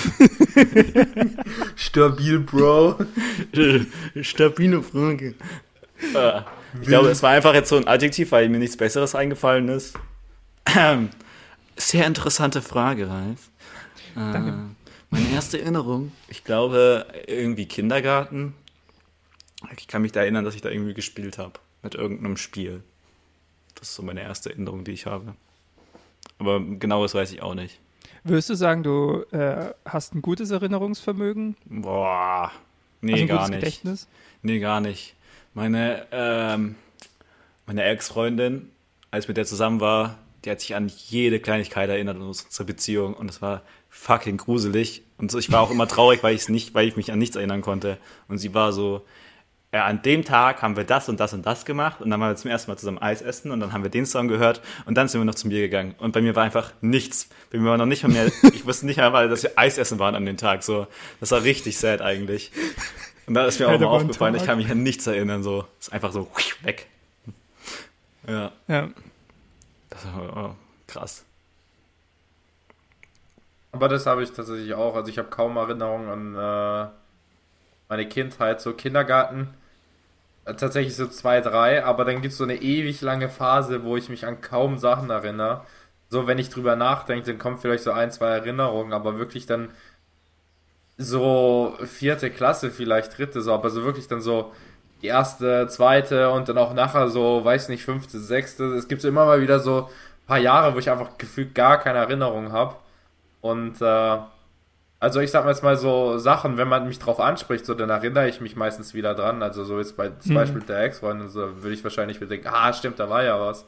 Stabil, Bro. Stabile Frage. Äh, ich glaube, es war einfach jetzt so ein Adjektiv, weil mir nichts Besseres eingefallen ist. Ähm, sehr interessante Frage, Ralf. Äh, Danke. Meine erste Erinnerung, ich glaube, irgendwie Kindergarten. Ich kann mich da erinnern, dass ich da irgendwie gespielt habe. Mit irgendeinem Spiel. Das ist so meine erste Erinnerung, die ich habe. Aber genaues weiß ich auch nicht. Würdest du sagen, du äh, hast ein gutes Erinnerungsvermögen? Boah, nee, also gar nicht. Gedächtnis? Nee, gar nicht. Meine, ähm, meine Ex-Freundin, als ich mit der zusammen war, die hat sich an jede Kleinigkeit erinnert in unserer Beziehung und es war fucking gruselig. Und so, ich war auch immer traurig, weil ich es nicht, weil ich mich an nichts erinnern konnte. Und sie war so, ja, an dem Tag haben wir das und das und das gemacht und dann waren wir zum ersten Mal zusammen Eis essen und dann haben wir den Song gehört und dann sind wir noch zu mir gegangen und bei mir war einfach nichts. Bei mir war noch nicht mal mehr, ich wusste nicht einmal, dass wir Eis essen waren an dem Tag, so. Das war richtig sad eigentlich. Und da ist mir auch mal aufgefallen, ich kann mich an nichts erinnern, so. Ist einfach so weg. Ja. Ja. Das war oh, krass. Aber das habe ich tatsächlich auch. Also ich habe kaum Erinnerungen an äh, meine Kindheit, so Kindergarten. Tatsächlich so zwei, drei, aber dann gibt es so eine ewig lange Phase, wo ich mich an kaum Sachen erinnere. So, wenn ich drüber nachdenke, dann kommen vielleicht so ein, zwei Erinnerungen, aber wirklich dann so vierte Klasse, vielleicht dritte, so, aber so wirklich dann so die erste, zweite und dann auch nachher so, weiß nicht, fünfte, sechste. Es gibt so immer mal wieder so ein paar Jahre, wo ich einfach gefühlt gar keine Erinnerung habe. Und äh, also ich sag mal jetzt mal so Sachen, wenn man mich drauf anspricht, so dann erinnere ich mich meistens wieder dran. Also so jetzt bei zum mhm. Beispiel der Ex-Freundin, so würde ich wahrscheinlich wieder denken, ah stimmt, da war ja was.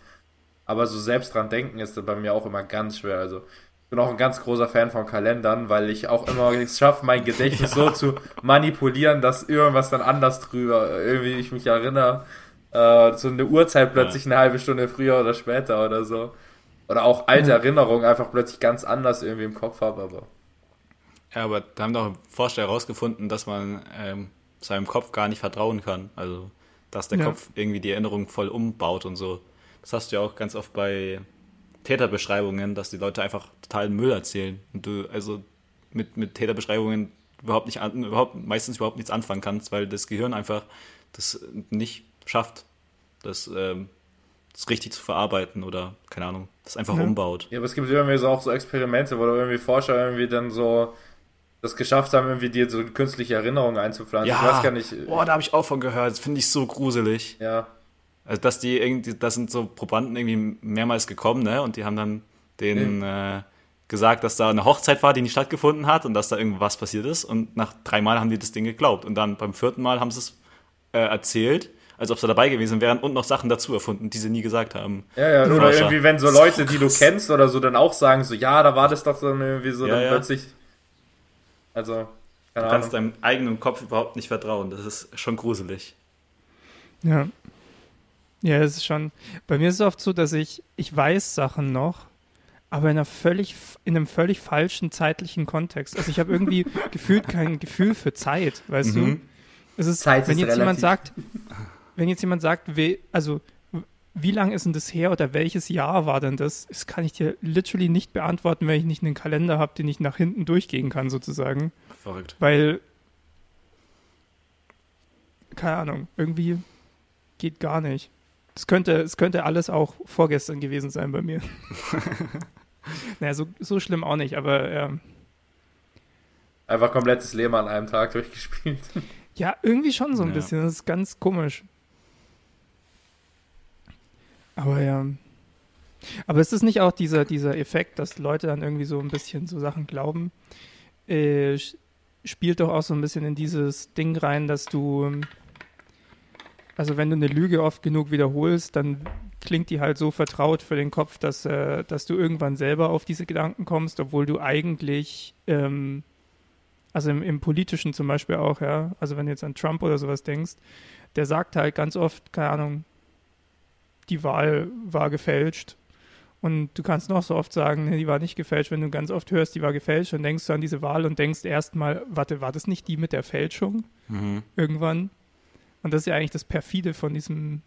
Aber so selbst dran denken ist bei mir auch immer ganz schwer. Also bin auch ein ganz großer Fan von Kalendern, weil ich auch immer es schaffe, mein Gedächtnis ja. so zu manipulieren, dass irgendwas dann anders drüber, irgendwie ich mich erinnere, äh, so eine Uhrzeit plötzlich ja. eine halbe Stunde früher oder später oder so. Oder auch alte mhm. Erinnerungen einfach plötzlich ganz anders irgendwie im Kopf habe, aber. Ja, aber da haben doch Forscher herausgefunden, dass man ähm, seinem Kopf gar nicht vertrauen kann. Also, dass der ja. Kopf irgendwie die Erinnerung voll umbaut und so. Das hast du ja auch ganz oft bei Täterbeschreibungen, dass die Leute einfach totalen Müll erzählen und du also mit, mit Täterbeschreibungen überhaupt nicht an, überhaupt meistens überhaupt nichts anfangen kannst, weil das Gehirn einfach das nicht schafft, das, ähm, das richtig zu verarbeiten oder keine Ahnung, das einfach ja. umbaut. Ja, aber es gibt irgendwie so auch so Experimente, wo da irgendwie Forscher irgendwie dann so das geschafft haben, irgendwie dir so künstliche Erinnerungen einzupflanzen. Ja, ich weiß gar nicht. Boah, da habe ich auch von gehört. Das finde ich so gruselig. Ja. Also, dass die irgendwie, das sind so Probanden irgendwie mehrmals gekommen, ne? Und die haben dann den äh, gesagt, dass da eine Hochzeit war, die nicht stattgefunden hat und dass da irgendwas passiert ist. Und nach drei Mal haben die das Ding geglaubt. Und dann beim vierten Mal haben sie es äh, erzählt, als ob sie dabei gewesen wären und noch Sachen dazu erfunden, die sie nie gesagt haben. Ja, ja, oder irgendwie, wenn so Leute, so die du kennst oder so, dann auch sagen, so, ja, da war das doch dann irgendwie so, Ja, dann ja. plötzlich. Also, keine Du kannst Ahnung. deinem eigenen Kopf überhaupt nicht vertrauen. Das ist schon gruselig. Ja. Ja, es ist schon. Bei mir ist es oft so, dass ich, ich weiß Sachen noch, aber in, einer völlig, in einem völlig falschen zeitlichen Kontext. Also ich habe irgendwie gefühlt kein Gefühl für Zeit, weißt du? Mhm. Es ist, Zeit wenn ist jetzt jemand relativ. sagt, wenn jetzt jemand sagt, we, also wie lang ist denn das her oder welches Jahr war denn das? Das kann ich dir literally nicht beantworten, wenn ich nicht einen Kalender habe, den ich nach hinten durchgehen kann, sozusagen. Verrückt. Weil, keine Ahnung, irgendwie geht gar nicht. Es könnte, es könnte alles auch vorgestern gewesen sein bei mir. naja, so, so schlimm auch nicht, aber ähm, Einfach komplettes Leben an einem Tag durchgespielt. ja, irgendwie schon so ein Ja. bisschen. Das ist ganz komisch. Aber ja. Aber ist es nicht auch dieser, dieser Effekt, dass Leute dann irgendwie so ein bisschen so Sachen glauben? Äh, spielt doch auch so ein bisschen in dieses Ding rein, dass du, also wenn du eine Lüge oft genug wiederholst, dann klingt die halt so vertraut für den Kopf, dass, äh, dass du irgendwann selber auf diese Gedanken kommst, obwohl du eigentlich, ähm, also im, im Politischen zum Beispiel auch, ja, also wenn du jetzt an Trump oder sowas denkst, der sagt halt ganz oft, keine Ahnung, die Wahl war gefälscht. Und du kannst noch so oft sagen, nee, die war nicht gefälscht. Wenn du ganz oft hörst, die war gefälscht, dann denkst du an diese Wahl und denkst erstmal, warte, war das nicht die mit der Fälschung Mhm. irgendwann? Und das ist ja eigentlich das Perfide von diesem,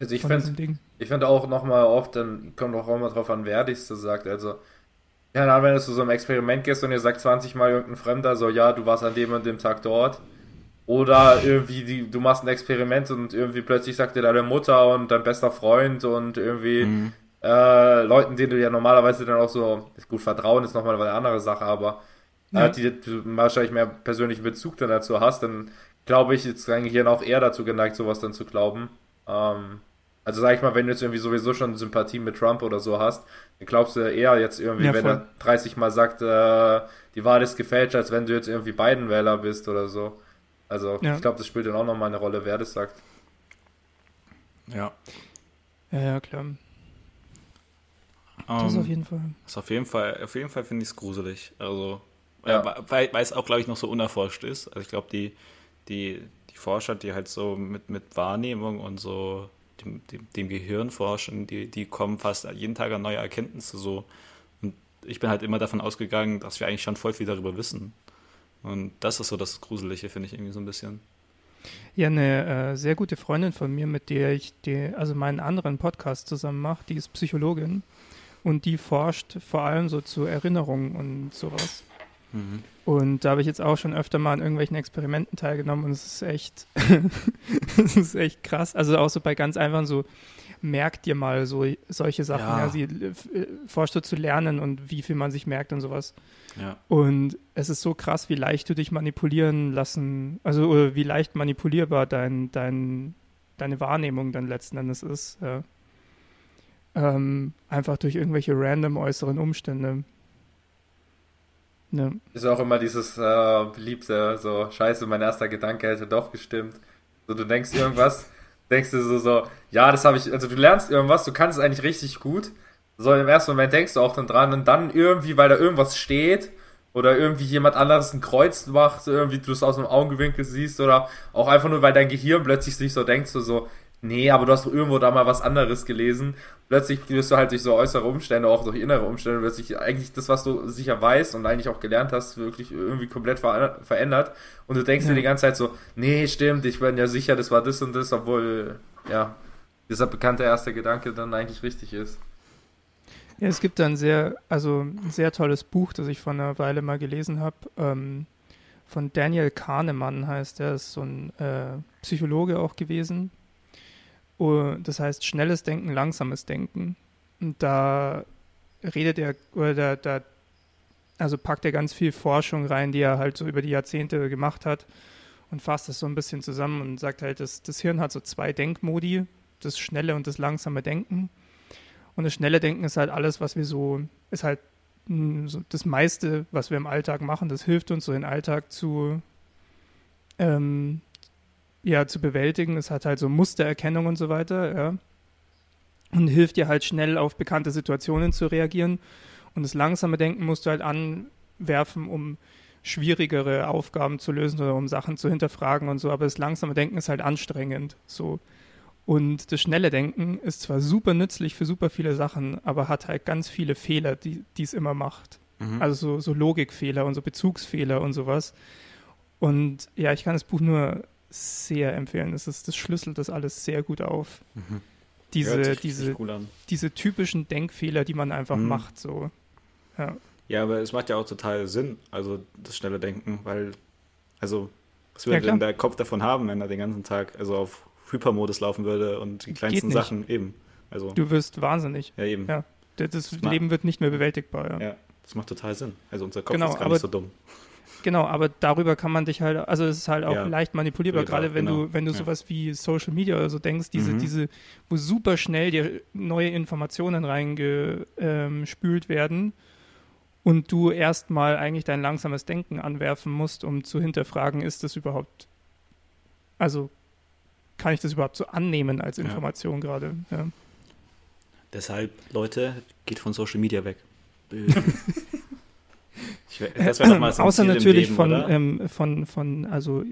Also ich finde diesem Ding. ich finde auch nochmal oft, dann kommt auch immer drauf an, wer dich so sagt. Also, keine Ahnung, wenn du zu so einem Experiment gehst und ihr sagt 20 Mal irgendein Fremder so, ja, du warst an dem und dem Tag dort. Oder irgendwie, die, du machst ein Experiment und irgendwie plötzlich sagt dir deine Mutter und dein bester Freund und irgendwie Mhm. äh, Leuten, denen du ja normalerweise dann auch so, gut, Vertrauen ist nochmal eine andere Sache, aber Ja. äh, die du wahrscheinlich mehr persönlichen Bezug dann dazu hast, dann glaube ich, jetzt eigentlich hier auch eher dazu geneigt, sowas dann zu glauben. Ähm, also sag ich mal, wenn du jetzt irgendwie sowieso schon Sympathie mit Trump oder so hast, dann glaubst du eher jetzt irgendwie, Ja, wenn er 30 Mal sagt, äh, die Wahl ist gefälscht, als wenn du jetzt irgendwie Biden-Wähler bist oder so. Also Ja. ich glaube, das spielt dann auch nochmal eine Rolle, wer das sagt. Ja. Ja, ja, klar. Das Ähm, auf jeden Fall. Ist auf jeden Fall, auf jeden Fall finde ich es gruselig. Also, Ja. äh, weil, weil es auch, glaube ich, noch so unerforscht ist. Also ich glaube, die, die, die Forscher, die halt so mit, mit Wahrnehmung und so dem, dem, dem Gehirn forschen, die, die kommen fast jeden Tag an neue Erkenntnisse so. Und ich bin halt immer davon ausgegangen, dass wir eigentlich schon voll viel darüber wissen. Und das ist so das Gruselige, finde ich irgendwie so ein bisschen. Ja, eine äh, sehr gute Freundin von mir, mit der ich die, also meinen anderen Podcast zusammen mache, die ist Psychologin und die forscht vor allem so zu Erinnerungen und sowas. Mhm. Und da habe ich jetzt auch schon öfter mal an irgendwelchen Experimenten teilgenommen und es ist echt, es ist echt krass. Also auch so bei ganz einfachen so, merkt dir mal so solche Sachen. Ja. Ja. sie äh, forscht so zu lernen und wie viel man sich merkt und sowas. Ja. Und es ist so krass, wie leicht du dich manipulieren lassen, also oder wie leicht manipulierbar dein, dein, deine Wahrnehmung dann letzten Endes ist. Ja. Ähm, einfach durch irgendwelche random äußeren Umstände. Ne. Ist auch immer dieses äh, beliebte, so, scheiße, mein erster Gedanke hätte doch gestimmt. So, du denkst irgendwas, denkst du so, so, ja, das habe ich, also du lernst irgendwas, du kannst es eigentlich richtig gut. So, im ersten Moment denkst du auch dann dran und dann irgendwie, weil da irgendwas steht oder irgendwie jemand anderes ein Kreuz macht, irgendwie du es aus dem Augenwinkel siehst oder auch einfach nur, weil dein Gehirn plötzlich sich so denkt, so, so, nee, aber du hast doch irgendwo da mal was anderes gelesen. Plötzlich wirst du halt durch so äußere Umstände, auch durch innere Umstände, plötzlich eigentlich das, was du sicher weißt und eigentlich auch gelernt hast, wirklich irgendwie komplett ver verändert. Und du denkst Ja. dir die ganze Zeit so, nee, stimmt, ich bin ja sicher, das war das und das, obwohl, ja, dieser bekannte erste Gedanke dann eigentlich richtig ist. Ja, es gibt da ein sehr, also ein sehr tolles Buch, das ich vor einer Weile mal gelesen habe. Ähm, von Daniel Kahnemann heißt er, ist so ein äh, Psychologe auch gewesen. Das heißt schnelles Denken, langsames Denken. Und da redet er, oder da, da also packt er ganz viel Forschung rein, die er halt so über die Jahrzehnte gemacht hat und fasst das so ein bisschen zusammen und sagt halt, das, das Hirn hat so zwei Denkmodi, das schnelle und das langsame Denken. Und das schnelle Denken ist halt alles, was wir so, ist halt mh, so das meiste, was wir im Alltag machen. Das hilft uns so den Alltag zu, ähm, ja, zu bewältigen. Es hat halt so Mustererkennung und so weiter, ja. Und hilft dir halt schnell auf bekannte Situationen zu reagieren. Und das langsame Denken musst du halt anwerfen, um schwierigere Aufgaben zu lösen oder um Sachen zu hinterfragen und so. Aber das langsame Denken ist halt anstrengend. So. Und das schnelle Denken ist zwar super nützlich für super viele Sachen, aber hat halt ganz viele Fehler, die es immer macht. Mhm. Also so, so Logikfehler und so Bezugsfehler und sowas. Und ja, ich kann das Buch nur sehr empfehlen. Das, ist, das schlüsselt das alles sehr gut auf. Mhm. Diese, diese, cool diese typischen Denkfehler, die man einfach mhm. macht, so. Ja. ja, aber es macht ja auch total Sinn, also das schnelle Denken, weil, also, was würde ja, denn der Kopf davon haben, wenn er den ganzen Tag also auf Hypermodus laufen würde und die kleinsten Sachen eben. Also, du wirst wahnsinnig. Ja, eben. Ja. Das, das Leben wird nicht mehr bewältigbar. Ja. ja, das macht total Sinn. Also unser Kopf genau, ist gar aber, nicht so dumm. Genau, aber darüber kann man dich halt, also es ist halt auch ja. leicht manipulierbar, gerade wenn genau. du, wenn du ja. sowas wie Social Media oder so denkst, diese, mhm. diese, wo super schnell dir neue Informationen reingespült ähm, werden und du erstmal eigentlich dein langsames Denken anwerfen musst, um zu hinterfragen, ist das überhaupt, also kann ich das überhaupt so annehmen als Information ja. gerade? Ja. Deshalb, Leute, geht von Social Media weg. Das wäre nochmal so Außer natürlich Leben, von, ähm, von, von, also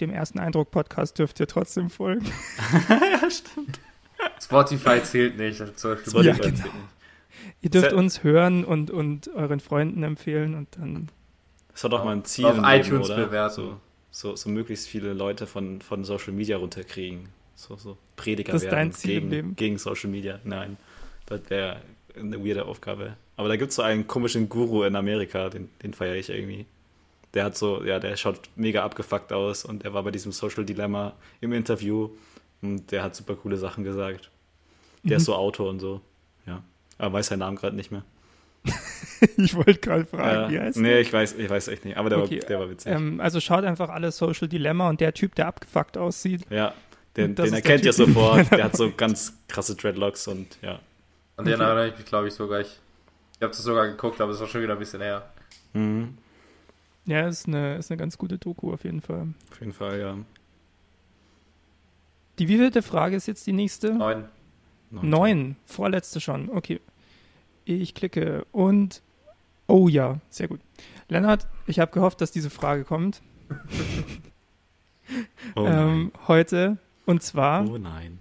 dem ersten Eindruck-Podcast dürft ihr trotzdem folgen. ja, stimmt. Spotify zählt nicht. Spotify ja, genau. Ihr dürft uns hören und, und euren Freunden empfehlen und dann. Das war doch mal ein Ziel. Auf iTunes Leben, bewerten. So, so, so, möglichst viele Leute von, von Social Media runterkriegen. So, so Prediger das ist werden dein Ziel gegen, im Leben. gegen Social Media. Nein, das wäre eine weirde Aufgabe. Aber da gibt es so einen komischen Guru in Amerika, den, den feiere ich irgendwie. Der hat so, ja, der schaut mega abgefuckt aus und der war bei diesem Social Dilemma im Interview und der hat super coole Sachen gesagt. Der mhm. ist so Autor und so, ja. Aber weiß seinen Namen gerade nicht mehr. ich wollte gerade fragen, ja, wie heißt Nee, der? ich weiß, ich weiß echt nicht, aber der, okay. war, der war witzig. Ähm, also schaut einfach alle Social Dilemma und der Typ, der abgefuckt aussieht. Ja, den, den erkennt ihr sofort. der hat so ganz krasse Dreadlocks und ja. An den erinnere ich mich, glaube ich, sogar. Ich, ich habe das sogar geguckt, aber es war schon wieder ein bisschen her. Mhm. Ja, ist eine, ist eine ganz gute Doku auf jeden Fall. Auf jeden Fall, ja. Die wievielte Frage ist jetzt die nächste? Neun. Neun. Vorletzte schon. Okay. Ich klicke und. Oh ja, sehr gut. Lennart, ich habe gehofft, dass diese Frage kommt. oh ähm, heute. Und zwar. Oh nein.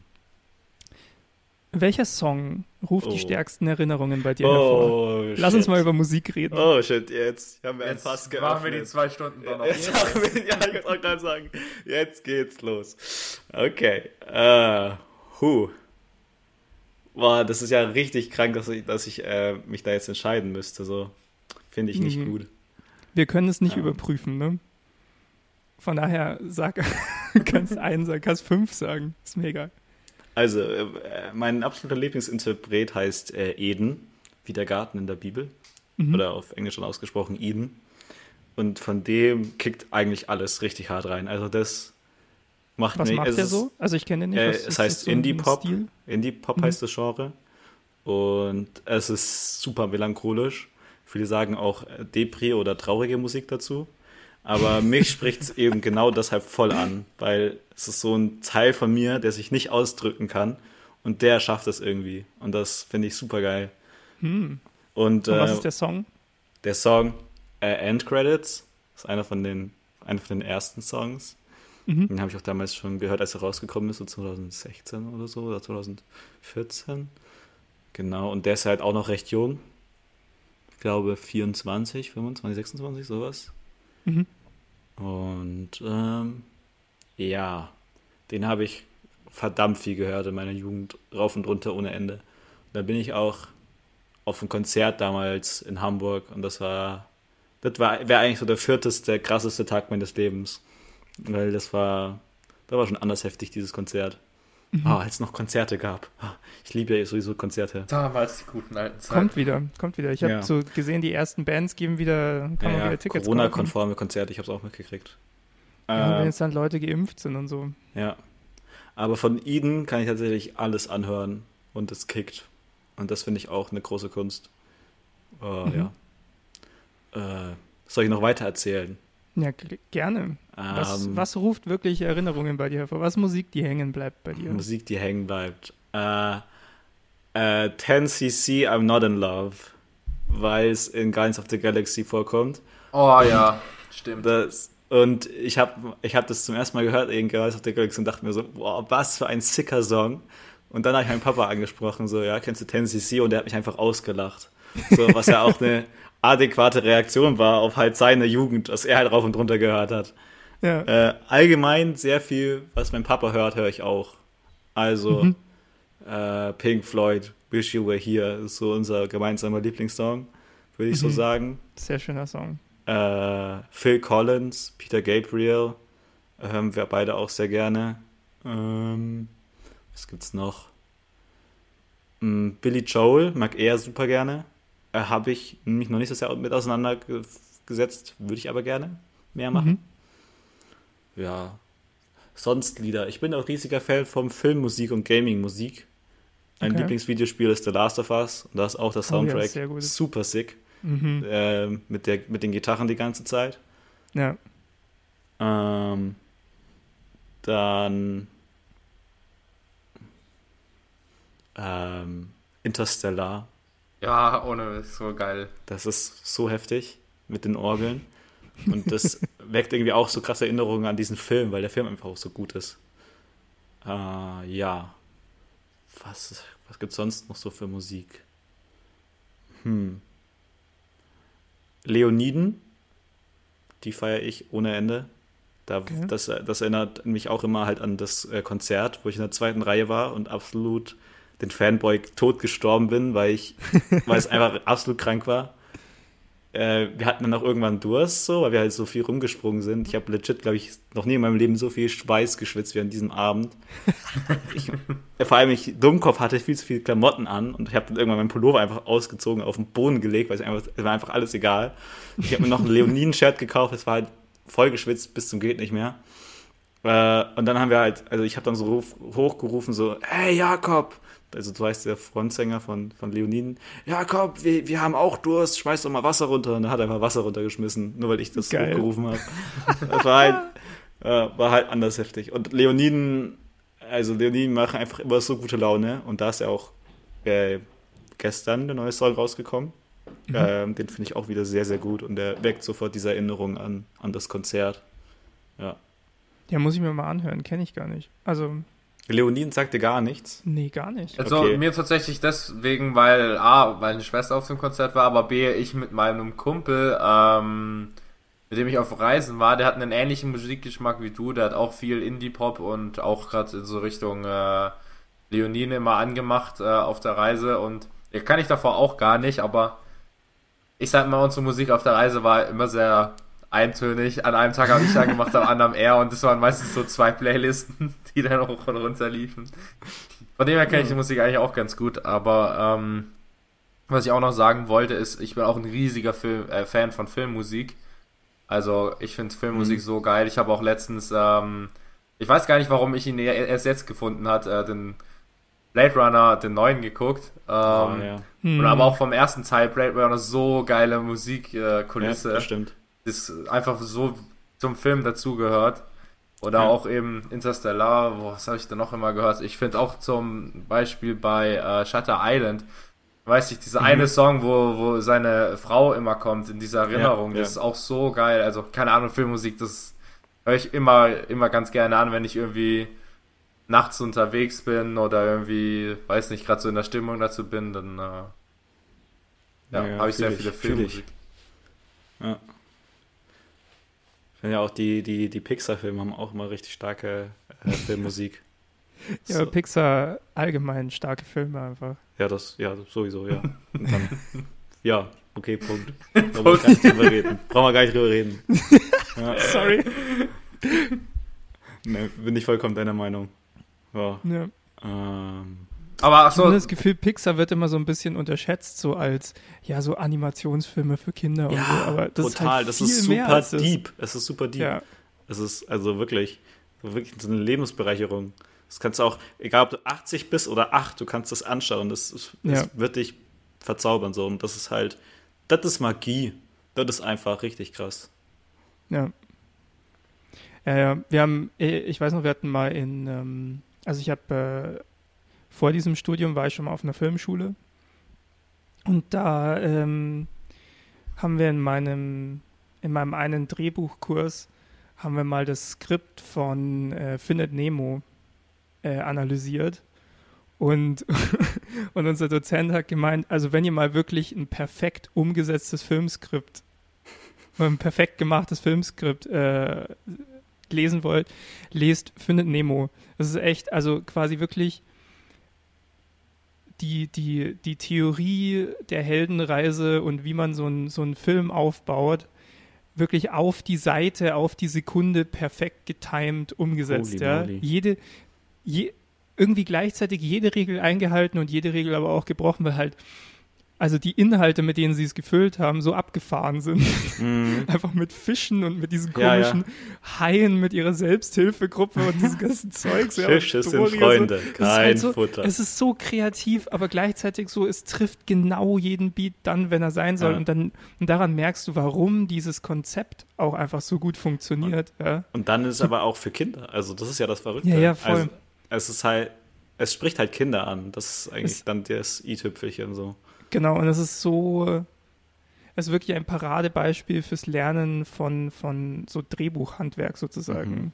Welcher Song ruft oh. die stärksten Erinnerungen bei dir oh, hervor? Lass shit. uns mal über Musik reden. Oh shit, jetzt haben wir jetzt Fass geöffnet. wir die zwei Stunden dann noch. Jetzt haben wir, ja, ich wollte gerade sagen, jetzt geht's los. Okay. Uh, huh. Boah, das ist ja richtig krank, dass ich, dass ich äh, mich da jetzt entscheiden müsste. So finde ich nicht mhm. gut. Wir können es nicht ja. überprüfen, ne? Von daher sag, kannst einen sagen, kannst fünf sagen. Ist mir egal. Also, äh, mein absoluter Lieblingsinterpret heißt äh, Eden, wie der Garten in der Bibel. Mhm. Oder auf Englisch schon ausgesprochen Eden. Und von dem kickt eigentlich alles richtig hart rein. Also das macht Was macht der so? Also ich kenne den nicht. Äh, es heißt so Indie-Pop. Indie-Pop mhm. heißt das Genre. Und es ist super melancholisch. Viele sagen auch äh, Depri oder traurige Musik dazu. Aber mich spricht es eben genau deshalb voll an, weil es ist so ein Teil von mir, der sich nicht ausdrücken kann und der schafft es irgendwie. Und das finde ich super geil. Hm. Und, und, was äh, ist der Song? Der Song äh, End Credits ist einer von den, einer von den ersten Songs. Mhm. Den habe ich auch damals schon gehört, als er rausgekommen ist, so 2016 oder so, oder 2014. Genau, und der ist halt auch noch recht jung. Ich glaube 24, 25, 26, sowas. Mhm. Und ähm, ja, den habe ich verdammt viel gehört in meiner Jugend, rauf und runter ohne Ende. Da bin ich auch auf ein Konzert damals in Hamburg und das war, das war, wäre eigentlich so der vierteste, krasseste Tag meines Lebens. Weil das war, das war schon anders heftig, dieses Konzert. Mhm. Oh, als es noch Konzerte gab. Oh, ich liebe ja sowieso Konzerte. Damals die guten alten Zeiten. Kommt wieder, kommt wieder. Ich habe Ja. so gesehen, die ersten Bands geben wieder, kann man Ja, ja, wieder Tickets. Corona-konforme Konzerte, ich habe es auch mitgekriegt. Ja, wenn Ähm, jetzt dann Leute geimpft sind und so. Ja. Aber von Eden kann ich tatsächlich alles anhören und es kickt. Und das finde ich auch eine große Kunst. Äh, Mhm. Ja. Äh, soll ich noch weiter erzählen? Ja, gerne. Was, Ähm, was ruft wirklich Erinnerungen bei dir hervor? Was Musik, die hängen bleibt bei dir? Musik, die hängen bleibt. Äh, äh, 10cc I'm Not in Love, weil es in Guardians of the Galaxy vorkommt. Oh ja, stimmt. Das, und ich habe ich hab das zum ersten Mal gehört in Guardians of the Galaxy und dachte mir so, boah, was für ein sicker Song. Und dann habe ich meinen Papa angesprochen, so, ja, kennst du 10cc? Und der hat mich einfach ausgelacht. So, was ja auch eine adäquate Reaktion war auf halt seine Jugend, was er halt rauf und runter gehört hat. Ja. Äh, allgemein sehr viel, was mein Papa hört, höre ich auch. Also Mhm. äh, Pink Floyd, Wish You Were Here ist so unser gemeinsamer Lieblingssong, würde ich so Mhm. sagen. Sehr schöner Song. Äh, Phil Collins, Peter Gabriel hören wir beide auch sehr gerne. Ähm, was gibt's noch? Mm, Billy Joel mag er super gerne. Äh, Habe ich mich noch nicht so sehr mit auseinandergesetzt, würde ich aber gerne mehr machen. Mhm. Ja. Sonst Lieder. Ich bin auch riesiger Fan vom Filmmusik und Gaming-Musik. Mein Okay. Lieblingsvideospiel ist The Last of Us und da ist auch der Oh ja, Soundtrack sehr gut. super sick. Mhm. Ähm, mit, der, mit den Gitarren die ganze Zeit. Ja. Ähm, dann ähm, Interstellar. Ja, ohne ist so geil. Das ist so heftig mit den Orgeln. Und das weckt irgendwie auch so krasse Erinnerungen an diesen Film, weil der Film einfach auch so gut ist. Äh, ja. Was, was gibt es sonst noch so für Musik? Hm. Leoniden. Die feiere ich ohne Ende. Da, Okay. das, das erinnert mich auch immer halt an das äh, Konzert, wo ich in der zweiten Reihe war und absolut den Fanboy tot gestorben bin, weil ich, weil es einfach absolut krank war. Äh, wir hatten dann auch irgendwann Durst, so, weil wir halt so viel rumgesprungen sind. Ich habe legit, glaube ich, noch nie in meinem Leben so viel Schweiß geschwitzt wie an diesem Abend. ich, vor allem ich Dummkopf hatte viel zu viele Klamotten an und ich habe dann irgendwann meinen Pullover einfach ausgezogen, auf den Boden gelegt, weil es einfach, es war einfach alles egal. Ich habe mir noch ein Leoniden-Shirt gekauft, es war halt voll geschwitzt bis zum geht nicht mehr. Äh, und dann haben wir halt, also ich habe dann so ruf, hochgerufen, so, hey Jakob, also so heißt der Frontsänger von, von Leoniden, Jakob, wir, wir haben auch Durst, schmeiß doch mal Wasser runter. Und dann hat er einfach Wasser runtergeschmissen, nur weil ich das Geil. hochgerufen habe. Das war halt, äh, war halt anders heftig. Und Leoniden, also Leoniden machen einfach immer so gute Laune und da ist ja auch äh, gestern der neue Song rausgekommen. Ähm, den finde ich auch wieder sehr, sehr gut und der weckt sofort diese Erinnerung an, an das Konzert. Ja. Ja, muss ich mir mal anhören. Kenne ich gar nicht. Also, Leoniden sagte gar nichts. nee, gar nicht. Also Okay. mir tatsächlich deswegen, weil A, weil eine Schwester auf dem Konzert war, aber B, ich mit meinem Kumpel, ähm, mit dem ich auf Reisen war, der hat einen ähnlichen Musikgeschmack wie du, der hat auch viel Indie-Pop und auch gerade in so Richtung äh, Leonine immer angemacht äh, auf der Reise und ja, kann ich davor auch gar nicht, aber ich sag mal, unsere Musik auf der Reise war immer sehr eintönig. An einem Tag habe ich angemacht, am anderen er und das waren meistens so zwei Playlisten, die dann hoch und runter liefen. Von dem her kenne ich die Musik eigentlich auch ganz gut, aber ähm, was ich auch noch sagen wollte, ist, ich bin auch ein riesiger Film, äh, Fan von Filmmusik. Also ich finde Filmmusik Mhm. so geil. Ich habe auch letztens, ähm, ich weiß gar nicht, warum ich ihn e- erst jetzt gefunden hat, äh, den Blade Runner, den neuen geguckt. Ähm, Ah, ja. Hm. Und aber auch vom ersten Teil Blade Runner so geile Musikkulisse. Äh, ja, das stimmt. Ist einfach so zum Film dazugehört. Oder Ja. auch eben Interstellar, wo, was habe ich da noch immer gehört? Ich finde auch zum Beispiel bei äh, Shutter Island, weiß ich, dieser Mhm. eine Song, wo, wo seine Frau immer kommt, in dieser Erinnerung, Ja, das ja. ist auch so geil. Also, keine Ahnung, Filmmusik, das höre ich immer, immer ganz gerne an, wenn ich irgendwie nachts unterwegs bin oder irgendwie, weiß nicht, gerade so in der Stimmung dazu bin, dann äh, ja, habe ich sehr ich, viele. Filmmusik. Ja. Ja auch die, die, die Pixar-Filme haben auch immer richtig starke äh, Filmmusik. Ja, So. Pixar allgemein starke Filme einfach. Ja, das, ja, sowieso, ja. Dann, ja, okay, Punkt. Brauchen wir gar nicht drüber reden. Brauchen wir gar nicht drüber reden. Ja, Sorry. ne, bin ich vollkommen deiner Meinung. Ja. Ja. Ähm, Aber Ich habe so, das Gefühl, Pixar wird immer so ein bisschen unterschätzt, so als, ja, so Animationsfilme für Kinder und so. Aber das ist total. halt das ist super deep. Es ist super deep. Ja, Es ist also wirklich, so wirklich so eine Lebensbereicherung. Das kannst du auch, egal ob du 80 bist oder 8, du kannst das anschauen. Das, ist, das Ja. wird dich verzaubern. So. Und das ist halt, das ist Magie. Das ist einfach richtig krass. ja. Ja, ja. Wir haben, eh, ich weiß noch, wir hatten mal in, ähm, also ich habe, äh, vor diesem Studium war ich schon mal auf einer Filmschule. Und da ähm, haben wir in meinem, in meinem einen Drehbuchkurs, haben wir mal das Skript von äh, Findet Nemo äh, analysiert. Und, und unser Dozent hat gemeint, also wenn ihr mal wirklich ein perfekt umgesetztes Filmskript, ein perfekt gemachtes Filmskript äh, lesen wollt, lest Findet Nemo. Das ist echt, also quasi wirklich die, die, die Theorie der Heldenreise und wie man so, ein, so einen Film aufbaut, wirklich auf die Seite, auf die Sekunde perfekt getimed umgesetzt. Holy Ja. moly. Jede, je, irgendwie gleichzeitig jede Regel eingehalten und jede Regel aber auch gebrochen, weil halt also die Inhalte, mit denen sie es gefüllt haben, so abgefahren sind. Mhm. Einfach mit Fischen und mit diesen Ja, ja. komischen Haien mit ihrer Selbsthilfegruppe und diesem ganzen Zeugs. ja, Fische und sind und Freunde, Es ist kein halt so, Futter. Es ist so kreativ, aber gleichzeitig so, es trifft genau jeden Beat dann, wenn er sein soll. Ja. Und dann und daran merkst du, warum dieses Konzept auch einfach so gut funktioniert. Ja, Und dann ist es aber auch für Kinder. Also das ist ja das Verrückte. Ja, ja, voll. Also, es ist halt, es spricht halt Kinder an. Das ist eigentlich Es- dann das i-Tüpfelchen so. Genau. Und es ist so, es ist wirklich ein Paradebeispiel fürs Lernen von, von so Drehbuchhandwerk sozusagen. Mhm.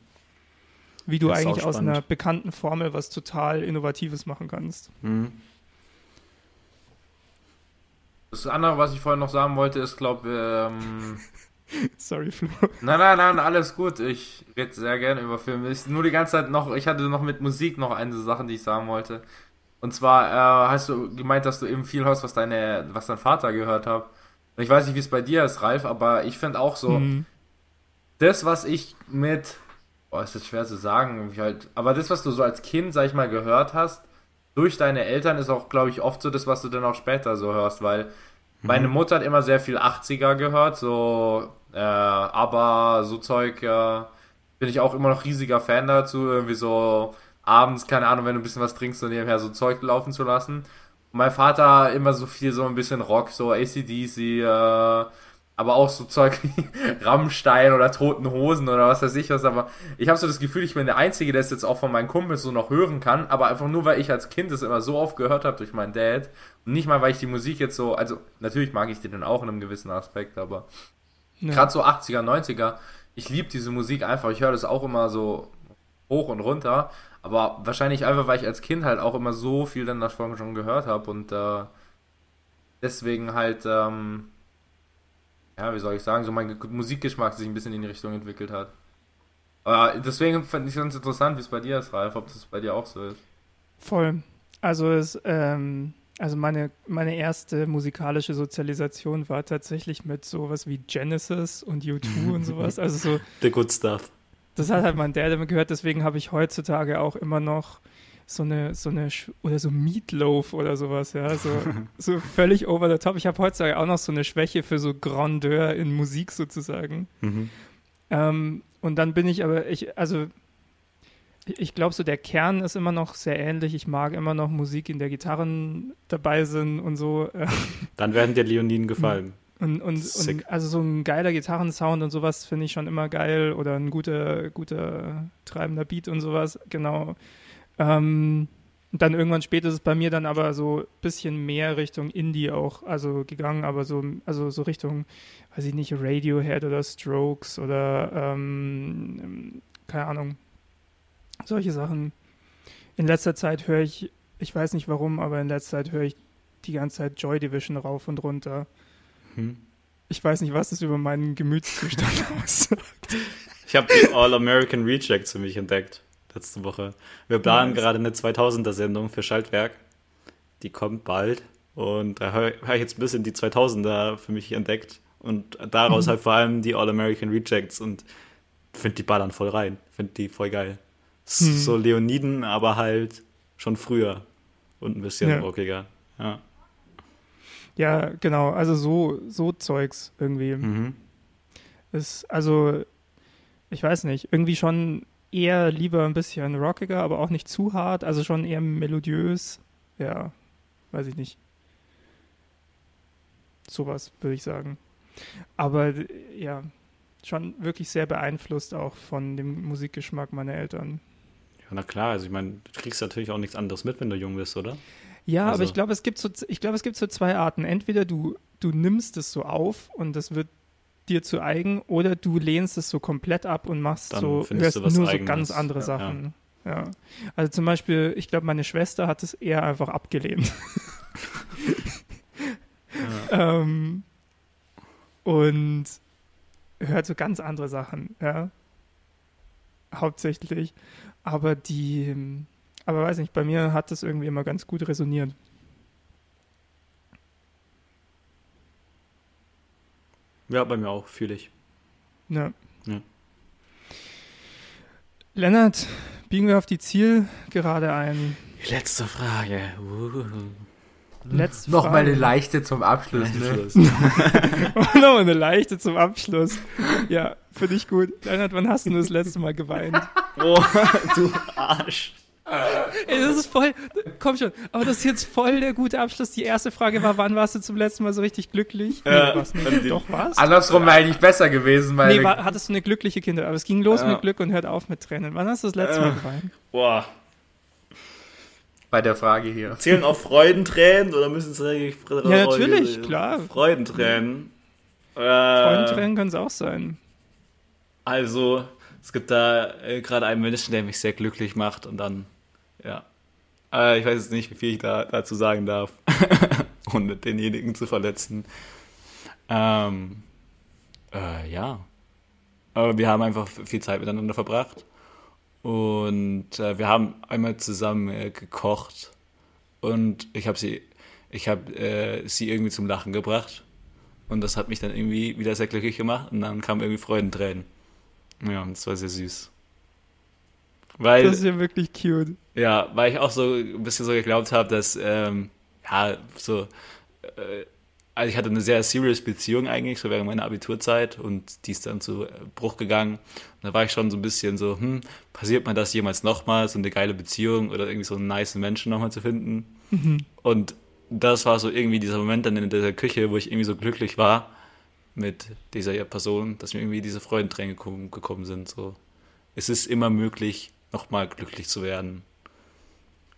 Wie du eigentlich aus einer bekannten Formel was total Innovatives machen kannst. Mhm. das andere, was ich vorhin noch sagen wollte, ist, glaube ähm, Sorry, Flo. Nein, nein, nein, alles gut. Ich rede sehr gerne über Filme. Ich, nur die ganze Zeit noch, ich hatte noch mit Musik noch eine Sache, die ich sagen wollte. Und zwar äh, hast du gemeint, dass du eben viel hörst, was deine, was dein Vater gehört hat. Ich weiß nicht, wie es bei dir ist, Ralf, aber ich finde auch so, Mhm. das, was ich mit, boah, ist das schwer zu sagen, halt, aber das, was du so als Kind, sag ich mal, gehört hast, durch deine Eltern, ist auch, glaube ich, oft so das, was du dann auch später so hörst, weil meine Mutter hat immer sehr viel 80er gehört, so, äh, aber so Zeug, äh, bin ich auch immer noch riesiger Fan dazu, irgendwie so abends, keine Ahnung, wenn du ein bisschen was trinkst und nebenher so Zeug laufen zu lassen. Und mein Vater immer so viel, so ein bisschen Rock, so ACDC, äh, aber auch so Zeug wie Rammstein oder Toten Hosen oder was weiß ich was, aber ich habe so das Gefühl, ich bin der Einzige, der es jetzt auch von meinen Kumpels so noch hören kann, aber einfach nur, weil ich als Kind es immer so oft gehört habe durch meinen Dad und nicht mal, weil ich die Musik jetzt so, also natürlich mag ich die dann auch in einem gewissen Aspekt, aber Ja. gerade so 80er, 90er, ich liebe diese Musik einfach, ich höre das auch immer so hoch und runter, aber wahrscheinlich einfach, weil ich als Kind halt auch immer so viel dann davon schon gehört habe und äh, deswegen halt, ähm, ja, wie soll ich sagen, so mein Ge- Musikgeschmack sich ein bisschen in die Richtung entwickelt hat. Aber deswegen fand ich ganz interessant, wie es bei dir ist, Ralf, ob das bei dir auch so ist. Voll. Also es, ähm, also meine, meine erste musikalische Sozialisation war tatsächlich mit sowas wie Genesis und U2 und sowas. Also so, The good stuff. Das hat halt mein Dad immer gehört, deswegen habe ich heutzutage auch immer noch so eine, so eine, oder so Meatloaf oder sowas, ja, so, so völlig over the top. Ich habe heutzutage auch noch so eine Schwäche für so Grandeur in Musik sozusagen. Mhm. Ähm, und dann bin ich aber, ich, also, ich- glaube, so der Kern ist immer noch sehr ähnlich. Ich mag immer noch Musik, in der Gitarren dabei sind und so. Dann werden dir Leoniden gefallen. Und, und, und also so ein geiler Gitarrensound und sowas finde ich schon immer geil. Oder ein guter, guter treibender Beat und sowas, genau. Ähm, dann irgendwann später ist es bei mir dann aber so ein bisschen mehr Richtung Indie auch, also gegangen, aber so, also so Richtung, weiß ich nicht, Radiohead oder Strokes oder ähm, keine Ahnung, solche Sachen. In letzter Zeit höre ich, ich weiß nicht warum, aber in letzter Zeit höre ich die ganze Zeit Joy Division rauf und runter. Mhm. Ich weiß nicht, was das über meinen Gemütszustand aussagt. Ich habe die All-American Rejects für mich entdeckt letzte Woche. Wir planen Nice. gerade eine 2000er-Sendung für Schaltwerk. Die kommt bald. Und da habe hab ich jetzt ein bisschen die 2000er für mich entdeckt. Und daraus halt vor allem die All-American Rejects. Und finde die ballern voll rein. Finde die voll geil. Hm. So Leoniden, aber halt schon früher und ein bisschen Ja. rockiger. Ja. Ja, genau. Also so, so Zeugs irgendwie. Mhm. Ist, also, ich weiß nicht, irgendwie schon eher lieber ein bisschen rockiger, aber auch nicht zu hart. Also schon eher melodiös. Ja, weiß ich nicht. Sowas, würde ich sagen. Aber ja, schon wirklich sehr beeinflusst auch von dem Musikgeschmack meiner Eltern. ja, na klar, also ich meine, du kriegst natürlich auch nichts anderes mit, wenn du jung bist, oder? Ja, aber Also- ich glaube, es gibt so, ich glaube, es gibt so zwei Arten. Entweder du, du nimmst es so auf und das wird dir zu eigen, oder du lehnst es so komplett ab und machst Dann so, hörst nur so Eigenes. ganz andere Ja. Sachen. Ja. Also zum Beispiel, ich glaube, meine Schwester hat es eher einfach abgelehnt. ähm, und hört so ganz andere Sachen, ja. Hauptsächlich. Aber die, aber weiß nicht, bei mir hat das irgendwie immer ganz gut resoniert. Ja, bei mir auch, fühle ich. Ja. Ja. Lennart, biegen wir auf die Zielgerade ein. Die letzte Frage. Uh. Letzte Noch mal Frage. eine leichte zum Abschluss, ne? Nochmal eine leichte zum Abschluss. Ja, finde ich gut. Lennart, wann hast du das letzte Mal geweint? oh, du Arsch. Ey, das ist voll, komm schon, aber das ist jetzt voll der gute Abschluss. Die erste Frage war, wann warst du zum letzten Mal so richtig glücklich? Nee, Ja, warst und nicht. die- Doch, was? Andersrum wäre eigentlich besser gewesen, weil Nee, war, hattest du eine glückliche Kinder, aber es ging los Ja. mit Glück und hört auf mit Tränen. Wann hast du das letzte Mal Ja. geweint? Boah. bei der Frage hier. Zählen auch Freudentränen oder müssen es eigentlich Fre- Ja, natürlich, klar. Freudentränen. Äh, Freudentränen können es auch sein. Also, es gibt da äh, gerade einen Menschen, der mich sehr glücklich macht und dann, ja. Äh, ich weiß jetzt nicht, wie viel ich da dazu sagen darf, ohne denjenigen zu verletzen. Ähm, äh, ja. Aber wir haben einfach viel Zeit miteinander verbracht. Und äh, wir haben einmal zusammen äh, gekocht. Und ich habe sie, ich habe äh, sie irgendwie zum Lachen gebracht. Und das hat mich dann irgendwie wieder sehr glücklich gemacht. Und dann kamen irgendwie Freudentränen. Ja, das war sehr süß. Weil, Das ist ja wirklich cute. Ja, weil ich auch so ein bisschen so geglaubt habe, dass, ähm, ja, so, äh, also ich hatte eine sehr serious Beziehung eigentlich, so während meiner Abiturzeit und die ist dann zu Bruch gegangen. Und da war ich schon so ein bisschen so, hm, passiert mir das jemals nochmal, so eine geile Beziehung oder irgendwie so einen nice Menschen nochmal zu finden? Und das war so irgendwie dieser Moment dann in der Küche, wo ich irgendwie so glücklich war mit dieser Person, dass mir irgendwie diese Freudentränen gekommen, gekommen sind. So, es ist immer möglich, nochmal glücklich zu werden.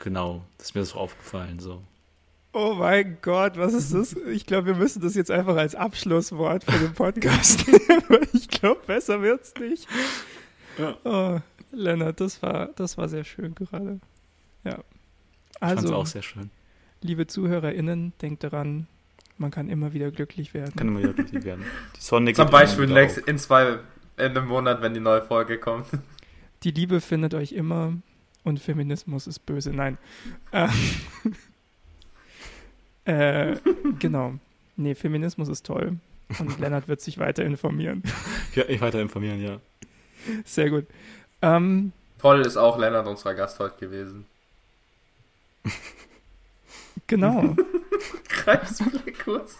Genau, das ist mir so aufgefallen. So. Oh mein Gott, was ist das? Ich glaube, wir müssen das jetzt einfach als Abschlusswort für den Podcast nehmen. Ich glaube, besser wird's nicht. Ja. Oh, Lennart, das war, das war sehr schön gerade. Ja. Ich Also, auch sehr schön. liebe ZuhörerInnen, denkt daran, man kann immer wieder glücklich werden. Kann immer wieder glücklich werden. Die Sonne Zum Beispiel in zwei, in einem Monat, wenn die neue Folge kommt. Die Liebe findet euch immer und Feminismus ist böse. Nein. Äh, äh, genau. Nee, Feminismus ist toll. Und Lennart wird sich weiter informieren. Ja, ich weiter informieren, ja. Sehr gut. Ähm, Toll ist auch Lennart, unser Gast heute gewesen. genau. Greif's Blick kurz.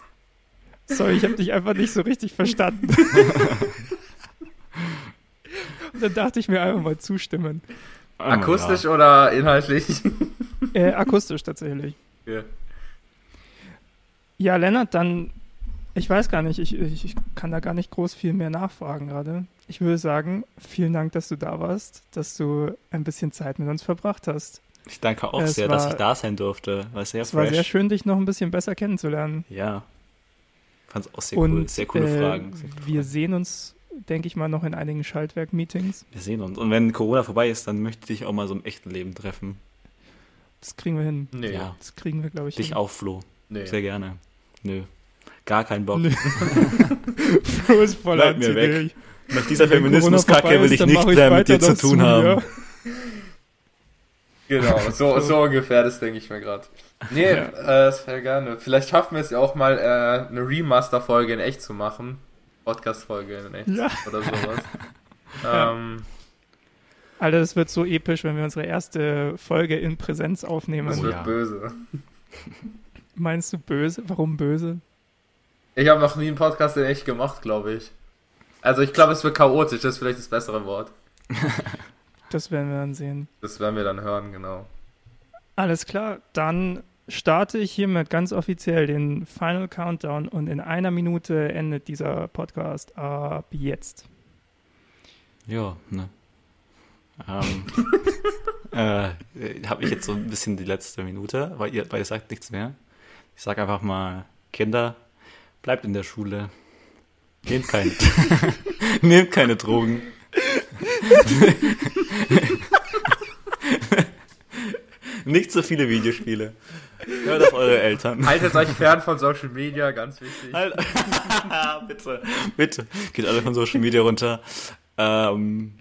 Sorry, ich habe dich einfach nicht so richtig verstanden. Und dann dachte ich mir einfach mal zustimmen. Akustisch oder inhaltlich? Äh, akustisch tatsächlich. Ja. Ja, Lennart, dann, ich weiß gar nicht, ich, ich, ich kann da gar nicht groß viel mehr nachfragen gerade. Ich würde sagen, vielen Dank, dass du da warst, dass du ein bisschen Zeit mit uns verbracht hast. Ich danke auch Es sehr, dass war- ich da sein durfte. War sehr Es war fresh. sehr schön, dich noch ein bisschen besser kennenzulernen. Ja. Fand es auch sehr Und cool. Sehr coole äh, Fragen. Sehr coole wir Fragen. sehen uns, denke ich mal, noch in einigen Schaltwerk-Meetings. Wir sehen uns. Und wenn Corona vorbei ist, dann möchte ich dich auch mal so im echten Leben treffen. Das kriegen wir hin. Nee. Ja. Das kriegen wir, glaube ich, Dich hin. auch, Flo. Nee. Sehr gerne. Nö. Gar keinen Bock. Nö. Flo ist voll Bleib mir anti-gay. Nach dieser Feminismuskacke will ich nichts ich mehr mit dir zu tun haben. ja. Genau, so, so ungefähr, das denke ich mir gerade. Nee, äh, sehr gerne. Vielleicht schaffen wir es ja auch mal, äh, eine Remaster-Folge in echt zu machen. Podcast-Folge in echt Ja. oder sowas. Ja. Ähm, Alter, das wird so episch, wenn wir unsere erste Folge in Präsenz aufnehmen. Das Oh wird ja. böse. Meinst du böse? Warum böse? Ich habe noch nie einen Podcast in echt gemacht, glaube ich. Also ich glaube, es wird chaotisch, das ist vielleicht das bessere Wort. Das werden wir dann sehen. Das werden wir dann hören, genau. Alles klar, dann starte ich hiermit ganz offiziell den Final Countdown und in einer Minute endet dieser Podcast ab jetzt. Ja, ne. Ähm, äh, habe ich jetzt so ein bisschen die letzte Minute, weil ihr, weil ihr sagt nichts mehr. Ich sag einfach mal, Kinder, bleibt in der Schule. Nehmt keine, nehmt keine Drogen. Nicht so viele Videospiele. Hört auf eure Eltern. Haltet euch fern von Social Media, ganz wichtig. Halt. bitte, bitte. Geht alle von Social Media runter. Ähm,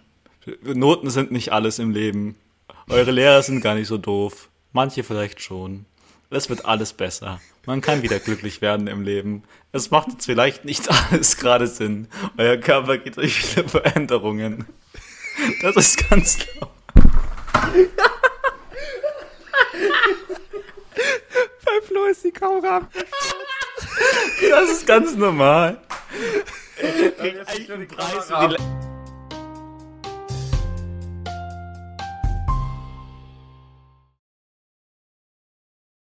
Noten sind nicht alles im Leben. Eure Lehrer sind gar nicht so doof. Manche vielleicht schon. Es wird alles besser. Man kann wieder glücklich werden im Leben. Es macht jetzt vielleicht nicht alles gerade Sinn. Euer Körper geht durch viele Veränderungen. Das ist ganz klar. Bei Flo ist die Kamera ab. Das ist ganz normal. Ist schon die Preis für die